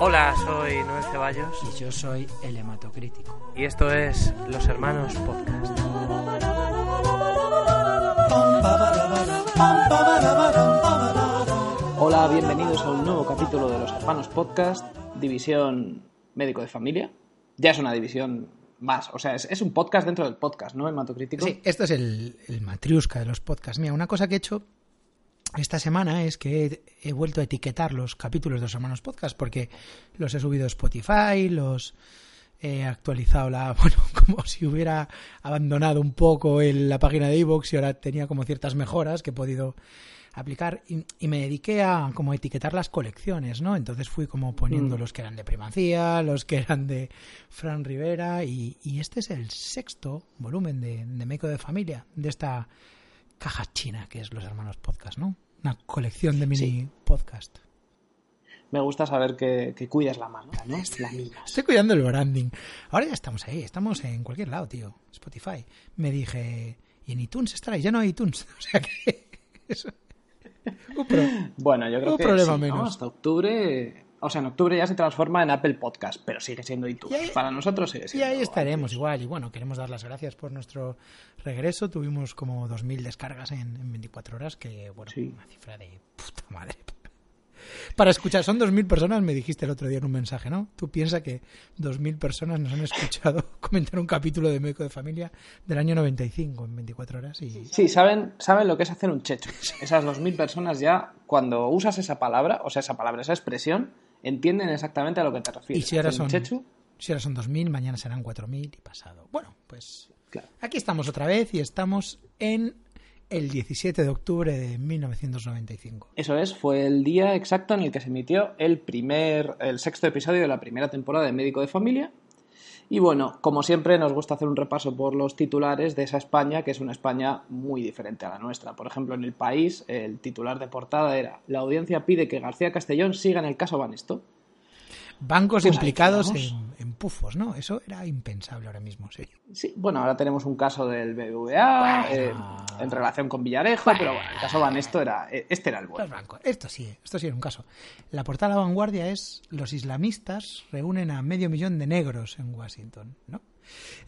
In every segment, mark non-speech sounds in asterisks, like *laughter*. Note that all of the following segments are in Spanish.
Hola, soy Noel Ceballos Y yo soy el hematocrítico. y esto es Los Hermanos Podcast. Hola, bienvenidos a un nuevo capítulo de los Hermanos Podcast, división médico de familia. Ya es una división más, o sea, es, es un podcast dentro del podcast, ¿no? Hematocrítico. Sí, esto es el, el matriusca de los podcasts. Mira, una cosa que he hecho esta semana es que he, he vuelto a etiquetar los capítulos de los hermanos podcast porque los he subido a Spotify, los he actualizado la, *laughs* bueno, como si hubiera abandonado un poco el- la página de iVoox y ahora tenía como ciertas mejoras que he podido aplicar y, y me dediqué a como etiquetar las colecciones, ¿no? Entonces fui como poniendo Mm. los que eran de Primacía, los que eran de Fran Rivera y, y este es el sexto volumen de, de Meco de Familia, de esta caja china que es Los Hermanos Podcast, ¿no? Una colección de mini Sí. podcast. Me gusta saber que, que cuidas la marca, ¿no? La mimas. Estoy cuidando el branding. Ahora ya estamos ahí, estamos en cualquier lado, tío. Spotify. Me dije, y en iTunes estará, ya no hay iTunes. *laughs* O sea que eso. *laughs* Un pro- Bueno, yo creo Un que problema sí, ¿no? menos. hasta octubre... O sea, en octubre ya se transforma en Apple Podcast, pero sigue siendo iTunes. Y ahí- Para nosotros sigue Y siendo ahí estaremos igual. Y bueno, queremos dar las gracias por nuestro regreso. Tuvimos como 2.000 descargas en, en 24 horas, que bueno, Sí. una cifra de puta madre. Para escuchar, son 2.000 personas, me dijiste el otro día en un mensaje, ¿no? Tú piensas que 2.000 personas nos han escuchado *laughs* comentar un capítulo de Meco de Familia del año 95 en 24 horas y... Sí, saben, saben lo que es hacer un checho. Esas 2.000 personas ya, cuando usas esa palabra, o sea, esa palabra, esa expresión, entienden exactamente a lo que te refieres. Y si ahora son, checho, si ahora son 2.000, mañana serán 4.000 y pasado. Bueno, pues claro. aquí estamos otra vez y estamos en el 17 de octubre de 1995. Eso es, fue el día exacto en el que se emitió el primer, el sexto episodio de la primera temporada de Médico de Familia. Y bueno, como siempre, nos gusta hacer un repaso por los titulares de esa España, que es una España muy diferente a la nuestra. Por ejemplo, en el país, el titular de portada era La audiencia pide que García Castellón siga en el caso Banesto. Bancos Pues implicados en, pufos, ¿no? Eso era impensable ahora mismo, sí. Sí, bueno, ahora tenemos un caso del BBVA Bueno. eh, en relación con Villarejo, pero bueno, el caso Banesto era, eh, este era el Los bueno. bancos. Esto sí, esto sí era un caso. La portada de vanguardia es los islamistas reúnen a medio millón de negros en Washington, ¿no?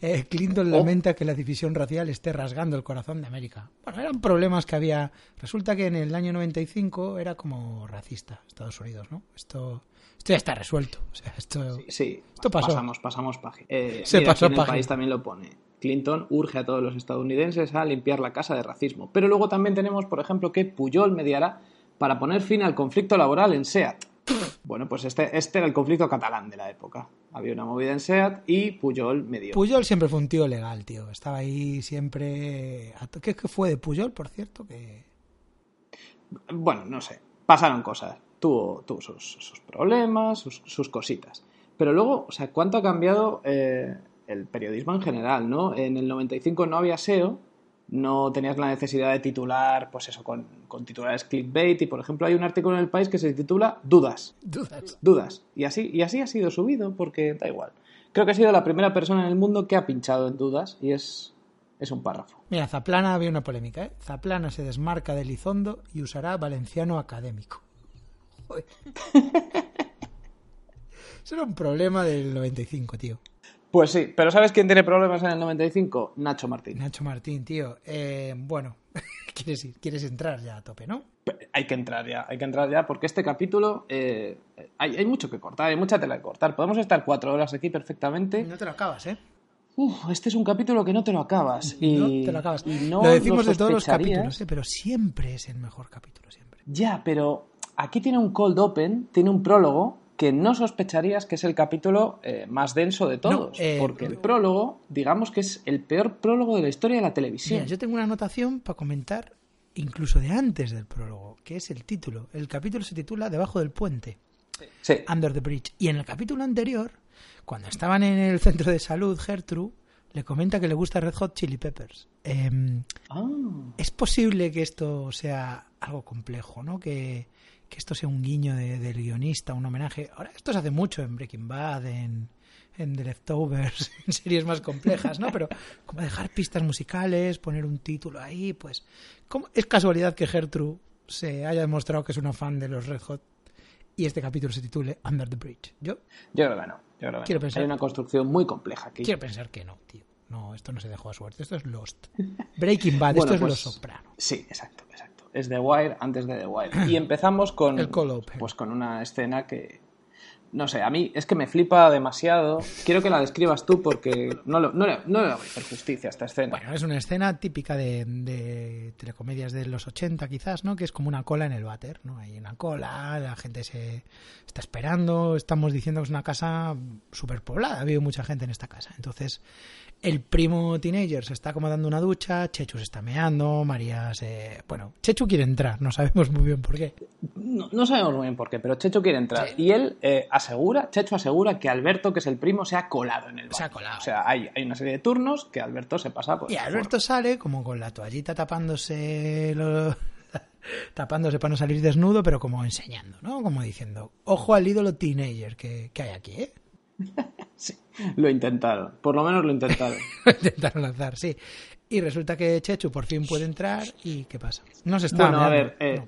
Eh, Clinton Oh. lamenta que la división racial esté rasgando el corazón de América. Bueno, eran problemas que había. Resulta que en el año 95 era como racista Estados Unidos, ¿no? Esto, esto ya está resuelto. O sea, esto. Sí, Esto pasó. pasamos, pasamos página. Eh, Se mira, pasó aquí en el país también lo pone. Clinton urge a todos los estadounidenses a limpiar la casa de racismo. Pero luego también tenemos, por ejemplo, que Puyol mediará para poner fin al conflicto laboral en SEAT. Bueno, pues este, este era el conflicto catalán de la época. Había una movida en SEAT y Puyol medió. Puyol siempre fue un tío legal, tío. Estaba ahí siempre. ¿Qué, qué fue de Puyol, por cierto? Que. Bueno, no sé, pasaron cosas. Tuvo, tuvo sus, sus problemas, sus, sus cositas. Pero luego, o sea, ¿cuánto ha cambiado eh, el periodismo en general, no? En el 95 no había SEO, no tenías la necesidad de titular, pues eso, con, con titulares clickbait. Y, por ejemplo, hay un artículo en el país que se titula Dudas, Dudas. dudas. Y así, y así ha sido subido, porque da igual. Creo que ha sido la primera persona en el mundo que ha pinchado en dudas y es, es un párrafo. Mira, Zaplana había una polémica, ¿eh? Zaplana se desmarca de Elizondo y usará valenciano académico. Eso *laughs* era un problema del 95, tío. Pues sí, pero ¿sabes quién tiene problemas en el 95? Nacho Martín. Nacho Martín, tío. Eh, bueno, *laughs* quieres, ir- quieres entrar ya a tope, ¿no? Hay que entrar ya, hay que entrar ya, porque este capítulo eh, hay, hay mucho que cortar, hay mucha tela que cortar. Podemos estar cuatro horas aquí perfectamente. No te lo acabas, ¿eh? Uf, este es un capítulo que no te lo acabas. Y, No te lo acabas. y no lo decimos lo de todos los capítulos, ¿eh? Pero siempre es el mejor capítulo, siempre. Ya, pero aquí tiene un cold open, tiene un prólogo que no sospecharías que es el capítulo eh, más denso de todos. eh, porque el prólogo, digamos que es el peor prólogo de la historia de la televisión. Mira, yo tengo una anotación para comentar incluso de antes del prólogo, que es el título. El capítulo se titula Debajo del puente. Sí. Under the Bridge. Y en el capítulo anterior cuando estaban en el centro de salud, Gertrude le comenta que le gusta Red Hot Chili Peppers. Em, Ah, es posible que esto sea algo complejo, ¿no? Que, que esto sea un guiño de- del guionista, un homenaje. Ahora, esto se hace mucho en Breaking Bad, en, en The Leftovers, *laughs* en series más complejas, ¿no? Pero como dejar pistas musicales, poner un título ahí, pues... ¿cómo- Es casualidad que Gertrude se haya demostrado que es una fan de los Red Hot y este capítulo se titule Under the Bridge. Yo yo creo que no. Yo creo que Quiero no. pensar- Hay una construcción muy compleja aquí. quiero pensar que no, tío. No, esto no se dejó a suerte. Esto es Lost. Breaking Bad, Bueno, esto es pues, Los Soprano. Sí, exacto, exacto. Es The Wire antes de The Wire. *clears throat* Y empezamos con, El pues con una escena que, no sé, a mí es que me flipa demasiado. Quiero que la describas tú porque no, lo- no, le, no le voy a hacer justicia a esta escena. Bueno, es una escena típica de, de telecomedias de los 80 quizás, ¿no? Que es como una cola en el váter, ¿no? Hay una cola, la gente se está esperando, estamos diciendo que es una casa súper poblada, vive mucha gente en esta casa. Entonces, el primo teenager se está como dando una ducha, Chechu se está meando, María se... Bueno, Chechu quiere entrar, no sabemos muy bien por qué. No, no sabemos muy bien por qué, pero Checho quiere entrar. Y él eh, asegura, Checho asegura que Alberto, que es el primo, se ha colado en el Se ha baño. colado. O sea, hay, hay una serie de turnos que Alberto se pasa pues, Y Alberto sale como con la toallita tapándose *laughs* tapándose para no salir desnudo, pero como enseñando, ¿no? Como diciendo, ojo al ídolo teenager que, que hay aquí, ¿eh? Sí, lo intentaron. Por lo menos lo intentaron. *laughs* Intentaron lanzar, sí. Y resulta que Chechu por fin puede entrar y ¿qué pasa? No se está bueno, a ver, eh,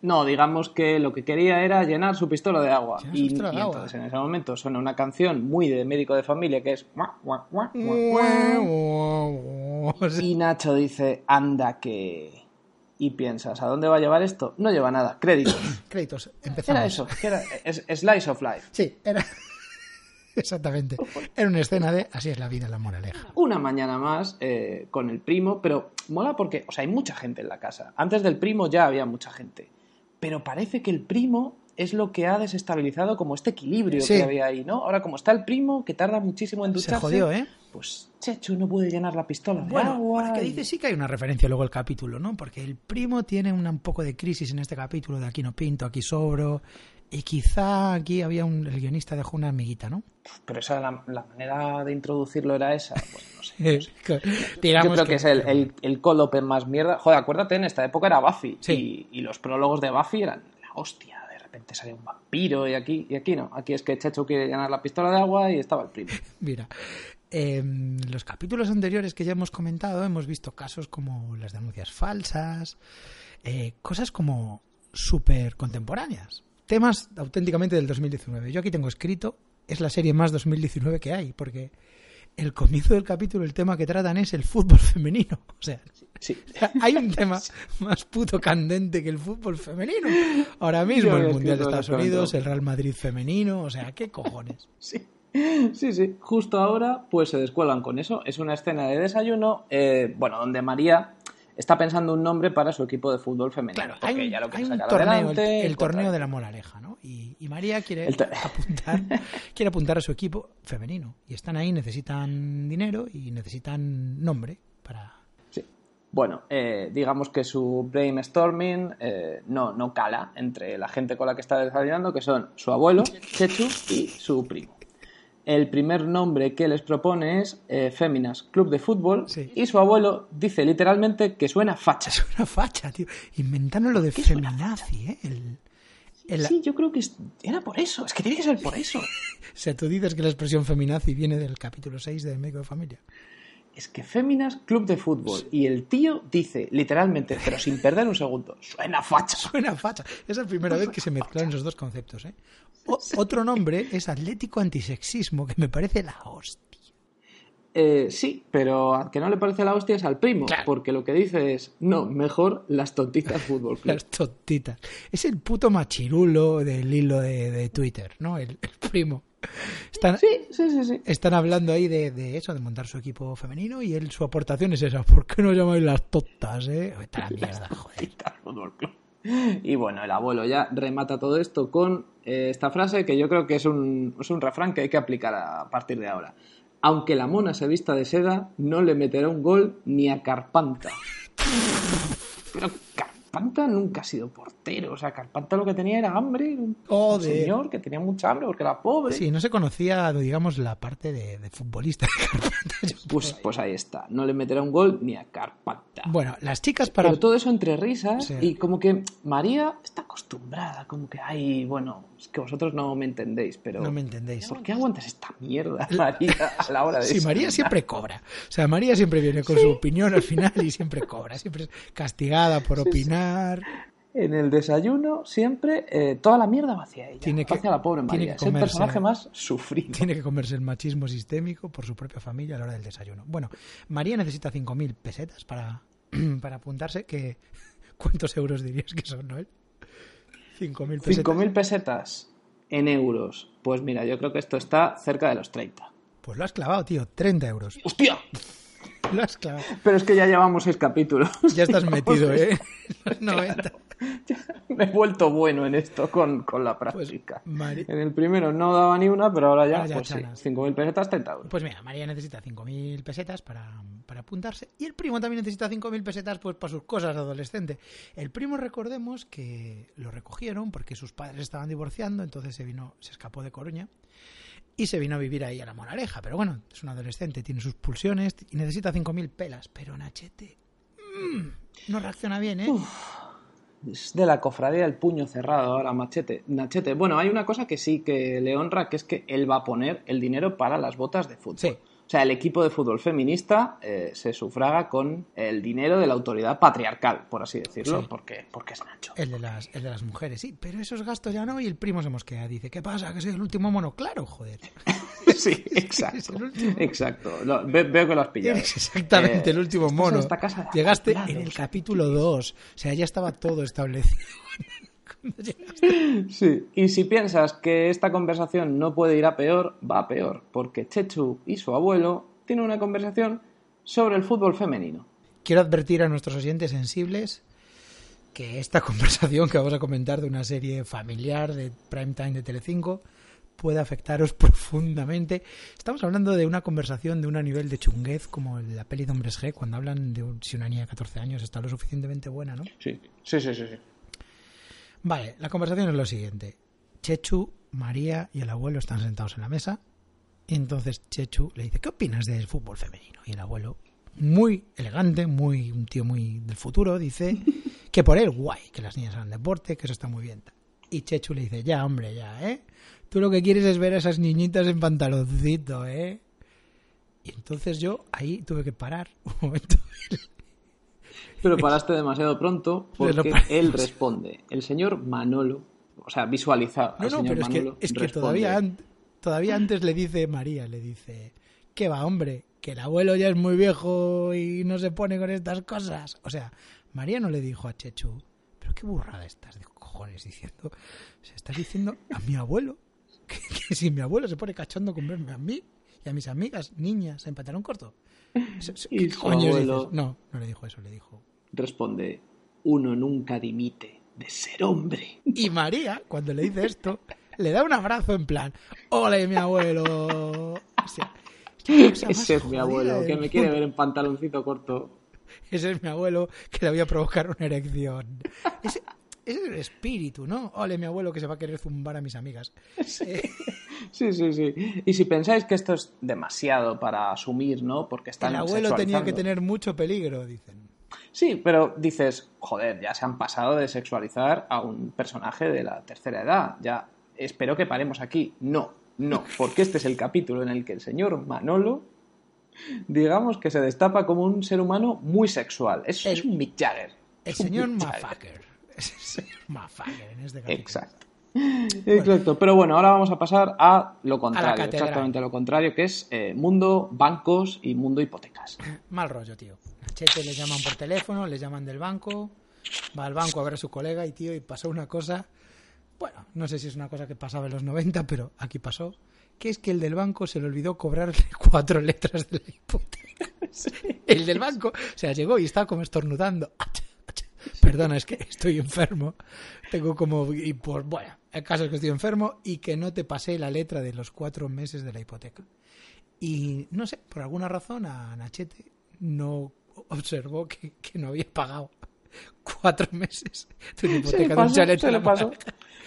no. no. digamos que lo que quería era llenar su pistola de agua. Y, de y agua. entonces en ese momento suena una canción muy de médico de familia que es... Y Nacho dice, anda que... Y piensas, ¿a dónde va a llevar esto? No lleva nada, créditos. *coughs* Créditos, empezamos. Era eso, era Slice of Life. Sí, era... Exactamente. Era una escena de así es la vida, la moraleja. Una mañana más eh, con el primo, pero mola porque, o sea, hay mucha gente en la casa. Antes del primo ya había mucha gente. Pero parece que el primo es lo que ha desestabilizado como este equilibrio Sí. que había ahí, ¿no? Ahora, como está el primo, que tarda muchísimo en ducharse, Se jodió, ¿eh? pues Chechu no puede llenar la pistola de Bueno, agua. porque dice sí que hay una referencia luego al capítulo, ¿no? Porque el primo tiene un poco de crisis en este capítulo de aquí no pinto, aquí sobro. Y quizá aquí había un. El guionista dejó una amiguita, ¿no? Pero esa, la, la manera de introducirlo era esa. Bueno, *laughs* no sé. Yo creo que, es el, el, el open más mierda. Joder, acuérdate, en esta época era Buffy. Sí. Y, y los prólogos de Buffy eran la hostia. De repente salía un vampiro y aquí, y aquí no. Aquí es que Checho quiere llenar la pistola de agua y estaba el primo. *laughs* Mira, en los capítulos anteriores que ya hemos comentado, hemos visto casos como las denuncias falsas, eh, cosas como súper contemporáneas, temas auténticamente del 2019. Yo aquí tengo escrito, es la serie más 2019 que hay, porque el comienzo del capítulo, el tema que tratan es el fútbol femenino. *laughs* O sea, Sí. hay un tema más puto candente que el fútbol femenino. Ahora mismo el Mundial de Estados Unidos, el Real Madrid femenino, o sea, ¿qué cojones? *laughs* Sí. Sí, sí. Justo ahora, pues se descuelgan con eso. Es una escena de desayuno, eh, bueno, donde María está pensando un nombre para su equipo de fútbol femenino. Claro, porque hay un, ella lo hay quiere un sacar torneo, el, adelante, el torneo de la moraleja, ¿no? Y, y María quiere apuntar, *laughs* quiere apuntar a su equipo femenino. Y están ahí, necesitan dinero y necesitan nombre para... Sí. Bueno, eh, digamos que su brainstorming eh, no, no cala entre la gente con la que está desayunando, que son su abuelo, Chechu, y su primo. El primer nombre que les propone es eh, Féminas Club de Fútbol Sí. y su abuelo dice literalmente que suena facha. *laughs* Es una facha, tío. Inventaron lo de ¿Qué es una feminazi, ¿eh? El, el- Sí, yo creo que era por eso, es que tiene que ser por eso. *laughs* O sea, tú dices que la expresión feminazi viene del capítulo 6 de Médico de Familia. Es que Féminas Club de Fútbol y el tío dice literalmente, pero sin perder un segundo, suena facha. Suena facha. Es la primera vez que se mezclan esos dos conceptos, ¿eh? O- otro nombre es Atlético Antisexismo, que me parece la hostia. Eh, sí, pero al que no le parece la hostia es al primo, Claro. porque lo que dice es, no, mejor las tontitas fútbol club. Las tontitas. Es el puto machirulo del hilo de, de Twitter, ¿no? El, el primo. Están, Sí, sí, sí, sí. están hablando ahí de, de eso, de montar su equipo femenino, y él, su aportación es esa. ¿Por qué no llamáis las tontas, eh? Vete a la *laughs* mierda, joder. Tontitas fútbol club. Y bueno, el abuelo ya remata todo esto con eh, esta frase que yo creo que es un, es un refrán que hay que aplicar a partir de ahora. Aunque la mona se vista de seda, no le meterá un gol ni a Carpanta. *laughs* Pero Carpanta nunca ha sido portero. O sea, Carpanta lo que tenía era hambre. Un, un Joder. señor que tenía mucha hambre porque era pobre. Sí, no se conocía, digamos, la parte de, de futbolista de Carpanta. *laughs* Pues, pues ahí está. No le meterá un gol ni a Carpanta. Bueno, las chicas para... Pero todo eso entre risas Sí. y como que María está acostumbrada, como que, ay, bueno, es que vosotros no me entendéis, pero... No me entendéis. ¿Por qué aguantas esta mierda, María, a la hora de Sí, María siempre cobra. O sea, María siempre viene con su opinión al final y siempre cobra. Siempre es castigada por opinar. En el desayuno siempre eh, toda la mierda va hacia ella, Tiene que- hacia la pobre tiene María. que Es el comerse- personaje más sufrido. Tiene que comerse el machismo sistémico por su propia familia a la hora del desayuno. Bueno, María necesita 5.000 pesetas para, *clears throat* para apuntarse. Que, *laughs* ¿Cuántos euros dirías que son, Noel? 5.000 pesetas. 5.000 pesetas en euros. Pues mira, yo creo que esto está cerca de los 30. Pues lo has clavado, tío. 30 euros. ¡Hostia! Lo has clavado. Pero es que ya llevamos seis capítulos. *laughs* Ya estás metido, ¿eh? *laughs* Los 90. Me he vuelto bueno en esto con, con la Pues, práctica. Mari- En el primero no daba ni una, pero ahora ya, Ahora ya pues sí, chanas. 5.000 pesetas, 30 euros. Pues mira, María necesita 5.000 pesetas para, para apuntarse y el primo también necesita 5.000 pesetas pues para sus cosas de adolescente. El primo recordemos que lo recogieron porque sus padres estaban divorciando, entonces se vino, se escapó de Coruña y se vino a vivir ahí a la Monareja. Pero bueno, es un adolescente, tiene sus pulsiones y necesita 5.000 pelas. Pero Nachete mm, no reacciona bien, ¿eh? Es de la cofradía del puño cerrado ahora, machete. Nachete. Bueno, hay una cosa que sí que le honra, que es que él va a poner el dinero para las botas de fútbol. Sí. O sea, el equipo de fútbol feminista eh, se sufraga con el dinero de la autoridad patriarcal, por así decirlo, Sí. porque, porque es Nacho. El de, las, el de las mujeres, sí, pero esos gastos ya no y el primo se mosquea. Dice, ¿qué pasa? Que soy el último mono. Claro, joder. *laughs* sí, exacto. Exacto. Lo- ve- veo que lo has *laughs* pillado. Eres exactamente Eh, el último mono. esta casa Llegaste en el capítulo 2. O sea, ya estaba todo establecido. Sí, y si piensas que esta conversación no puede ir a peor, va a peor, porque Chechu y su abuelo tienen una conversación sobre el fútbol femenino. Quiero advertir a nuestros oyentes sensibles que esta *laughs* conversación que vamos a comentar de una serie familiar de prime time de Telecinco puede afectaros *laughs* profundamente. Estamos hablando de una conversación de un nivel de chunguez como en la peli de Hombres G, cuando hablan de un- si una niña de 14 años está lo suficientemente buena, ¿no? Sí, sí, sí, sí. sí. Vale, la conversación es lo siguiente. Chechu, María y el abuelo están sentados en la mesa. Y entonces Chechu le dice, ¿qué opinas del fútbol femenino? Y el abuelo, muy elegante, muy un tío muy del futuro, dice *laughs* que por él guay, que las niñas hagan deporte, que eso está muy bien. Y Chechu le dice, ya, hombre, ya, ¿eh? Tú lo que quieres es ver a esas niñitas en pantaloncito, ¿eh? Y entonces yo ahí tuve que parar un momento. Pero paraste demasiado pronto *laughs* porque él responde. El señor Manolo, o sea, visualiza No, señor pero es que, Manolo. es que todavía, an- todavía antes le dice María, le dice, ¿qué va, hombre? Que el abuelo ya es muy viejo y no se pone con estas cosas. O sea, María no le dijo a Chechu, pero qué burrada estás de cojones diciendo. O sea, estás diciendo a mi abuelo *laughs* que, que si mi abuelo se pone cachondo con verme a mí y a mis amigas niñas en pantalón corto. *laughs* Y ¿Qué su coño abuelo-? No, no le dijo eso, le dijo. Responde, uno nunca dimite de ser hombre. Y María, cuando le dice esto, le da un abrazo en plan, ¡Ole, mi abuelo! O sea, Ese es mi abuelo, que me quiere ver en pantaloncito corto. Ese es mi abuelo que le voy a provocar una erección. Ese, ese es el espíritu, ¿no? ¡Ole, mi abuelo que se va a querer zumbar a mis amigas! Eh, *laughs* Sí, sí, sí. Y si pensáis que esto es demasiado para asumir, ¿no? Porque están el abuelo tenía que tener mucho peligro, dicen. Sí, pero dices, joder, ya se han pasado de sexualizar a un personaje de la tercera edad. Ya espero que paremos aquí. No, no, porque este es el capítulo en el que el señor Manolo, digamos que se destapa como un ser humano muy sexual. Es, El- es un Mick Jagger. El señor. Mafaker. *laughs* Es el señor Mafaker en este capítulo. Exacto. Exacto, pero bueno, ahora vamos a pasar a lo A contrario, exactamente lo contrario, que es eh, mundo bancos y mundo hipotecas. Mal rollo, tío. A Chete le llaman por teléfono, le llaman del banco, va al banco a ver a su colega y, tío, y pasó una cosa. Bueno, no sé si es una cosa que pasaba en los 90, pero aquí pasó. Que es que el del banco se le olvidó cobrarle *laughs* cuatro letras de la hipoteca. El del banco, o sea, llegó y estaba como estornudando. Perdona, es que estoy enfermo. Tengo como. Y por, bueno, el caso es que estoy enfermo y que no te pasé la letra de los cuatro meses de la hipoteca. Y no sé, por alguna razón a Nachete no observó que, que no había pagado cuatro meses de hipoteca le de un pasó, se le pasó.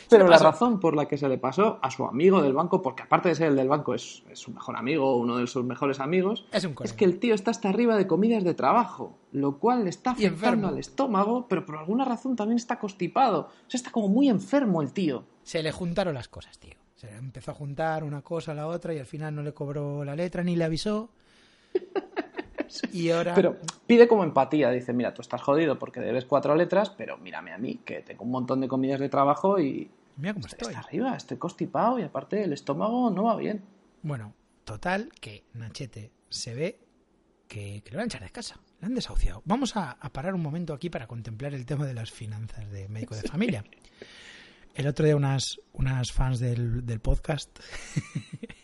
Pero la pasó. razón por la que se le pasó a su amigo del banco, porque aparte de ser el del banco, es, es su mejor amigo, uno de sus mejores amigos, Es un es que el tío está hasta arriba de comidas de trabajo, lo cual le está afectando al estómago, pero por alguna razón también está constipado. O sea, está como muy enfermo el tío. Se le juntaron las cosas, tío. Se le empezó a juntar una cosa a la otra y al final no le cobró la letra ni le avisó. Y ahora... Pero pide como empatía, dice, mira, tú estás jodido porque debes cuatro letras, pero mírame a mí, que tengo un montón de comidas de trabajo y Mira cómo estoy. está arriba, estoy constipado y aparte el estómago no va bien. Bueno, total, que Nachete se ve que, que lo van a echar de casa. Le han desahuciado. Vamos a, a parar un momento aquí para contemplar el tema de las finanzas de médico de familia. El otro día unas, unas fans del, del podcast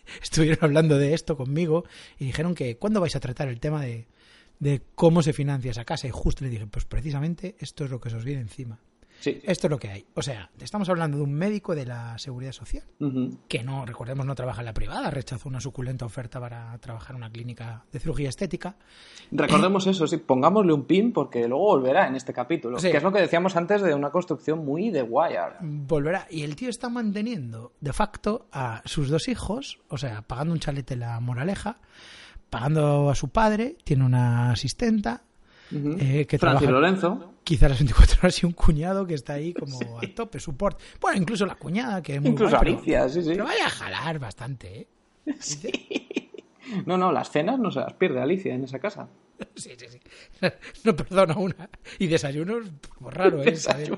*laughs* estuvieron hablando de esto conmigo y dijeron que ¿cuándo vais a tratar el tema de, de cómo se financia esa casa? Y justo le dije, pues precisamente esto es lo que se os viene encima. Sí. Esto es lo que hay. O sea, estamos hablando de un médico de la seguridad social que no, recordemos, no trabaja en la privada, rechazó una suculenta oferta para trabajar en una clínica de cirugía estética. Recordemos eso, sí, pongámosle un pin porque luego volverá en este capítulo, Sí. que es lo que decíamos antes de una construcción muy de Wire. Volverá. Y el tío está manteniendo de facto a sus dos hijos, o sea, pagando un chalete en la moraleja, pagando a su padre, tiene una asistenta, Eh, que Francis trabaja Lorenzo. quizá las 24 horas y un cuñado que está ahí como a tope, support. Bueno, incluso la cuñada, que es muy Incluso guay, pero- sí, sí. Pero vaya a jalar bastante, ¿eh? *laughs* No, no, las cenas no se las pierde Alicia en esa casa. *laughs* Sí, sí, sí. *laughs* No perdona una. Y desayunos, pues raro, ¿eh? Saber-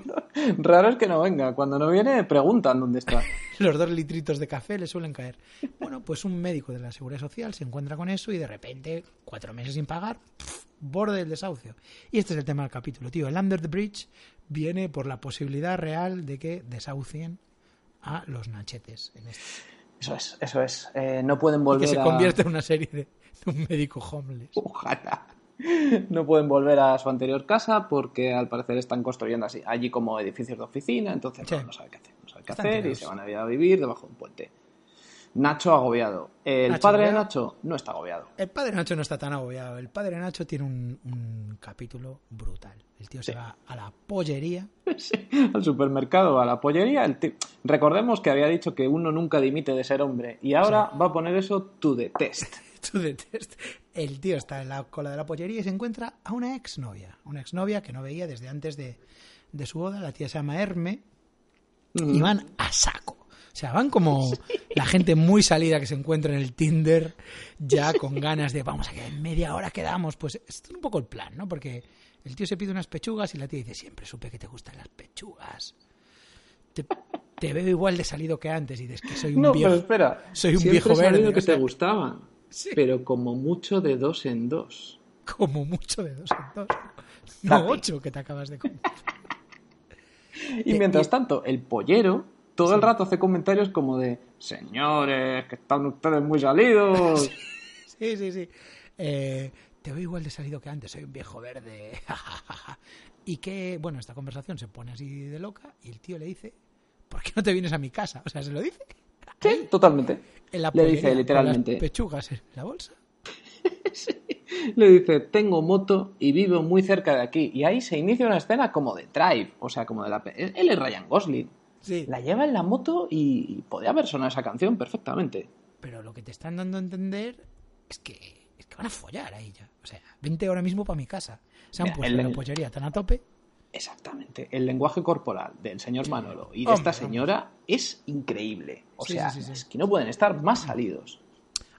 Raro es que no venga. Cuando no viene, preguntan dónde está. *laughs* los dos litritos de café le suelen caer. Bueno, pues un médico de la Seguridad Social se encuentra con eso y de repente, cuatro meses sin pagar, borde del desahucio. Y este es el tema del capítulo, tío. El Under the Bridge viene por la posibilidad real de que desahucien a los nachetes en esto. Eso es, eso es. Eh, no pueden Y volver que se a... convierte en una serie de, de un médico homeless. Ojalá. *laughs* No pueden volver a su anterior casa porque al parecer están construyendo así, allí como edificios de oficina, entonces Sí. no, no sabe qué hacer. No sabe qué hacer y se van a ir a vivir debajo de un puente. Nacho agobiado. El Nacho padre de. Nacho no está agobiado. El padre Nacho no está tan agobiado. El padre Nacho tiene un, un capítulo brutal. El tío se va a la pollería *laughs* Al supermercado, a la pollería. El ti- Recordemos que había dicho que uno nunca dimite de ser hombre y ahora va a poner eso to the test. *laughs* To the test. El tío está en la cola de la pollería y se encuentra a una exnovia. Una exnovia que no veía desde antes de, de su boda. La tía se llama Herme y van a saco. O sea, van como *laughs* la gente muy salida que se encuentra en el Tinder, ya con ganas de vamos a quedar en media hora quedamos. Pues es un poco el plan, ¿no? Porque el tío se pide unas pechugas y la tía dice, siempre supe que te gustan las pechugas. Te, te veo igual de salido que antes y dices que soy un No, viejo. pero espera. soy un Siempre viejo verde, que o sea. te gustaban, Sí. pero como mucho de dos en dos. Como mucho de dos en dos. No ocho que te acabas de comer. Y mientras tanto, el pollero todo el rato hace comentarios como de señores, que están ustedes muy salidos. *laughs* Sí, sí, sí. Eh, te veo igual de salido que antes, soy un viejo verde. *laughs* y que, bueno, esta conversación se pone así de loca y el tío le dice, ¿por qué no te vienes a mi casa? O sea, se lo dice. Sí, totalmente. En la Le dice literalmente. las pechugas en la bolsa. *laughs* Le dice, tengo moto y vivo muy cerca de aquí. Y ahí se inicia una escena como de Drive, o sea, como de la... Él es Ryan Gosling. Sí. La lleva en la moto y podría haber sonado esa canción perfectamente. Pero lo que te están dando a entender es que, es que van a follar ahí ya. O sea, vente ahora mismo para mi casa. Se han Mira, puesto el- la pollería tan a tope. Exactamente. El lenguaje corporal del señor Manolo y de Hombre, esta señora es increíble. O Sí, sea, sí, sí, es que no pueden estar más salidos.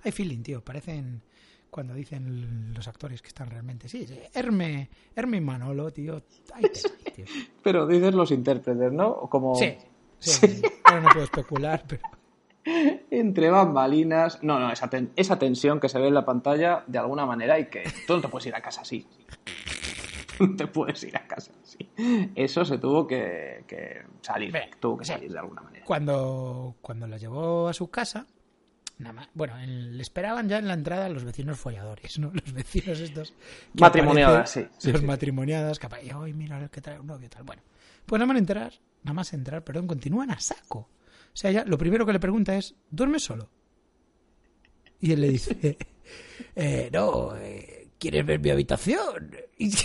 Hay feeling, tío. Parecen cuando dicen los actores que están realmente. Sí. Herme, Herme y Manolo, tío. *laughs* Pero dices los intérpretes, ¿no? Como Sí, sí, sí. Ahora no puedo especular, pero. entre bambalinas. No, no, esa, ten- esa tensión que se ve en la pantalla, de alguna manera, y que tú no te puedes ir a casa así. *laughs* No te puedes ir a casa así. Eso se tuvo que, que salir. Tuvo que salir de alguna manera. Cuando, cuando la llevó a su casa, nada más. Bueno, en- le esperaban ya en la entrada los vecinos folladores, ¿no? Los vecinos estos. Matrimoniadas, aparecen- sí, sí, Los sí. matrimoniadas, que aparecen, ay, mira, que trae un novio, tal. Bueno, pues nada más entrar, nada más entrar, perdón, continúan a saco. O sea, ya lo primero que le pregunta es, ¿duermes solo? Y él le dice, *laughs* eh, no, eh, ¿quieres ver mi habitación? Y, *laughs* o,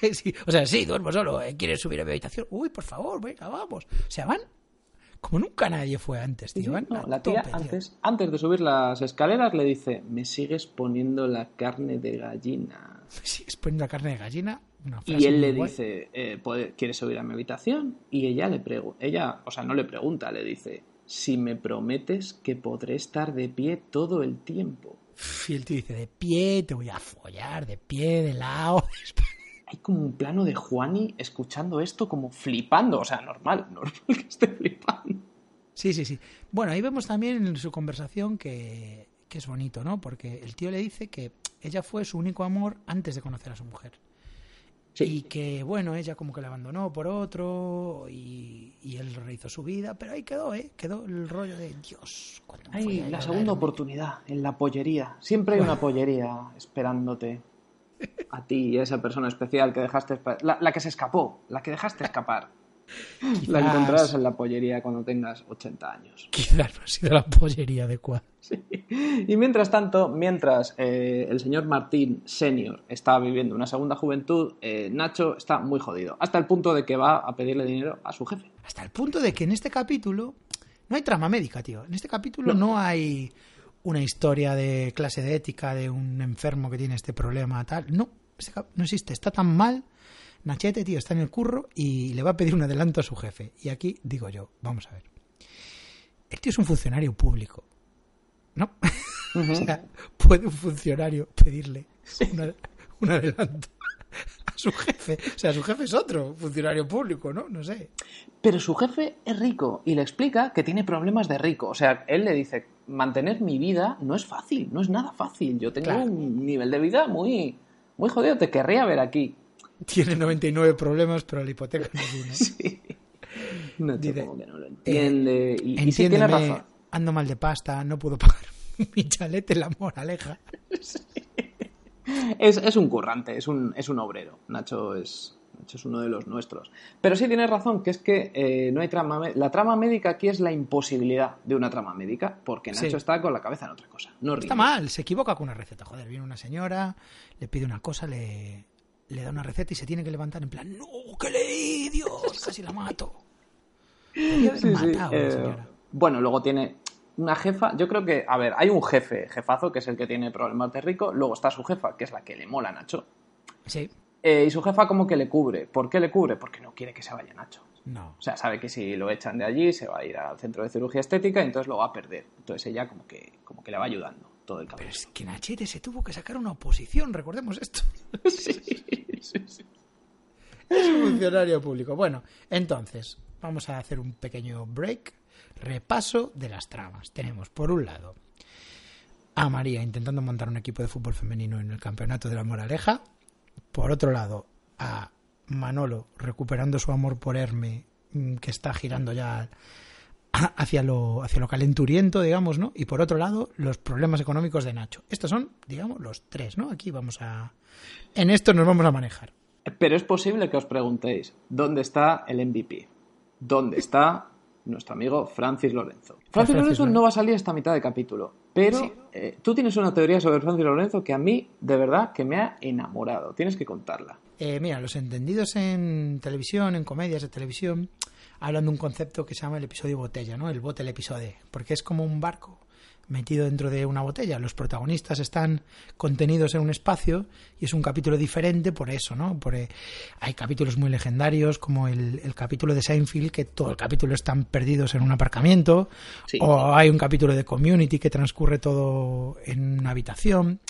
sea, sí, o sea, sí, duermo solo, ¿eh? ¿quieres subir a mi habitación? Uy, por favor, venga, vamos. O sea, van como nunca nadie fue antes, tío. Van No, a la tía tope, tío. antes, antes de subir las escaleras le dice, me sigues poniendo la carne de gallina. *laughs* Sigues poniendo la carne de gallina. Y él le guay. dice, eh, ¿puede- ¿quieres subir a mi habitación? Y ella le pregunta, ella, o sea, no le pregunta, le dice, si me prometes que podré estar de pie todo el tiempo. Y el tío dice, de pie, te voy a follar, de pie, de lado. *laughs* Hay como un plano de Juani escuchando esto como flipando, o sea, normal, *laughs* normal que esté flipando. Sí, sí, sí. Bueno, ahí vemos también en su conversación que, que es bonito, ¿no? Porque el tío le dice que ella fue su único amor antes de conocer a su mujer. Sí. Y que, bueno, ella como que la abandonó por otro y, y él rehizo su vida, pero ahí quedó, ¿eh? Quedó el rollo de Dios. ¿cuándo me voy Ay, la segunda oportunidad, en la pollería. Siempre hay una pollería esperándote. A ti y a esa persona especial que dejaste... La, la que se escapó, la que dejaste escapar. La encontrarás en la pollería cuando tengas 80 años. Quizás no ha sido la pollería adecuada. *laughs* Y mientras tanto, mientras eh, el señor Martín Senior está viviendo una segunda juventud, eh, Nacho está muy jodido. Hasta el punto de que va a pedirle dinero a su jefe. Hasta el punto de que en este capítulo no hay trama médica, tío. En este capítulo no, hay una historia de clase de ética de un enfermo que tiene este problema, tal. No, no existe. Está tan mal. Nachete, tío, está en el curro y le va a pedir un adelanto a su jefe. Y aquí digo yo, vamos a ver. El tío es un funcionario público. ¿No? *laughs* o sea, puede un funcionario pedirle una- un adelanto a su jefe. O sea, su jefe es otro funcionario público, ¿no? No sé. Pero su jefe es rico y le explica que tiene problemas de rico. O sea, él le dice, mantener mi vida no es fácil, no es nada fácil. Yo tengo Claro. un nivel de vida muy, muy jodido, te querría ver aquí. Tiene 99 problemas, pero la hipoteca no es uno. *laughs* Sí. Nacho Dice, como que no lo entiende. y, y sí, tiene razón. ando mal de pasta, no puedo pagar *laughs* mi chalete, la moraleja. Es, es un currante, es un, es un obrero. Nacho es, Nacho es uno de los nuestros. Pero sí tienes razón, que es que eh, no hay trama. La trama médica aquí es la imposibilidad de una trama médica, porque Nacho Sí. está con la cabeza en otra cosa. No Está mal, se equivoca con una receta. Joder, viene una señora, le pide una cosa, le, le da una receta y se tiene que levantar en plan, no, que leí, Dios, casi la mato. Sí, a la eh, bueno, luego tiene una jefa. Yo creo que, a ver, hay un jefe, jefazo, que es el que tiene problemas de rico. Luego está su jefa, que es la que le mola a Nacho. Sí, Eh, y su jefa como que le cubre. ¿Por qué le cubre? Porque no quiere que se vaya Nacho. no. O sea, sabe que si lo echan de allí se va a ir al centro de cirugía estética y entonces lo va a perder. Entonces ella como que, como que le va ayudando todo el Pero es que Nachete se tuvo que sacar una oposición, recordemos esto. *laughs* Es un funcionario público. Bueno, entonces, vamos a hacer un pequeño break. Repaso de las tramas. Tenemos, por un lado, a María intentando montar un equipo de fútbol femenino en el campeonato de la Moraleja. Por otro lado, a Manolo recuperando su amor por Herme, mm, que está girando ya hacia lo, hacia lo calenturiento, digamos, ¿no? Y por otro lado, los problemas económicos de Nacho. Estos son, digamos, los tres, ¿no? Aquí vamos a... En esto nos vamos a manejar. Pero es posible que os preguntéis, ¿dónde está el MVP? ¿Dónde está nuestro amigo Francis Lorenzo? Francis Francis Lorenzo Lorenzo. no va a salir esta mitad de capítulo, pero Sí. eh, tú tienes una teoría sobre Francis Lorenzo que a mí, de verdad, que me ha enamorado. Tienes que contarla. Eh, mira, los entendidos en televisión, en comedias de televisión, hablan de un concepto que se llama el episodio botella, ¿no? El bote, el episodio. Porque es como un barco metido dentro de una botella. Los protagonistas están contenidos en un espacio y es un capítulo diferente por eso, ¿no? Por, eh, hay capítulos muy legendarios como el, el capítulo de Seinfeld, que todo el capítulo están perdidos en un aparcamiento, Sí. o hay un capítulo de Community que transcurre todo en una habitación.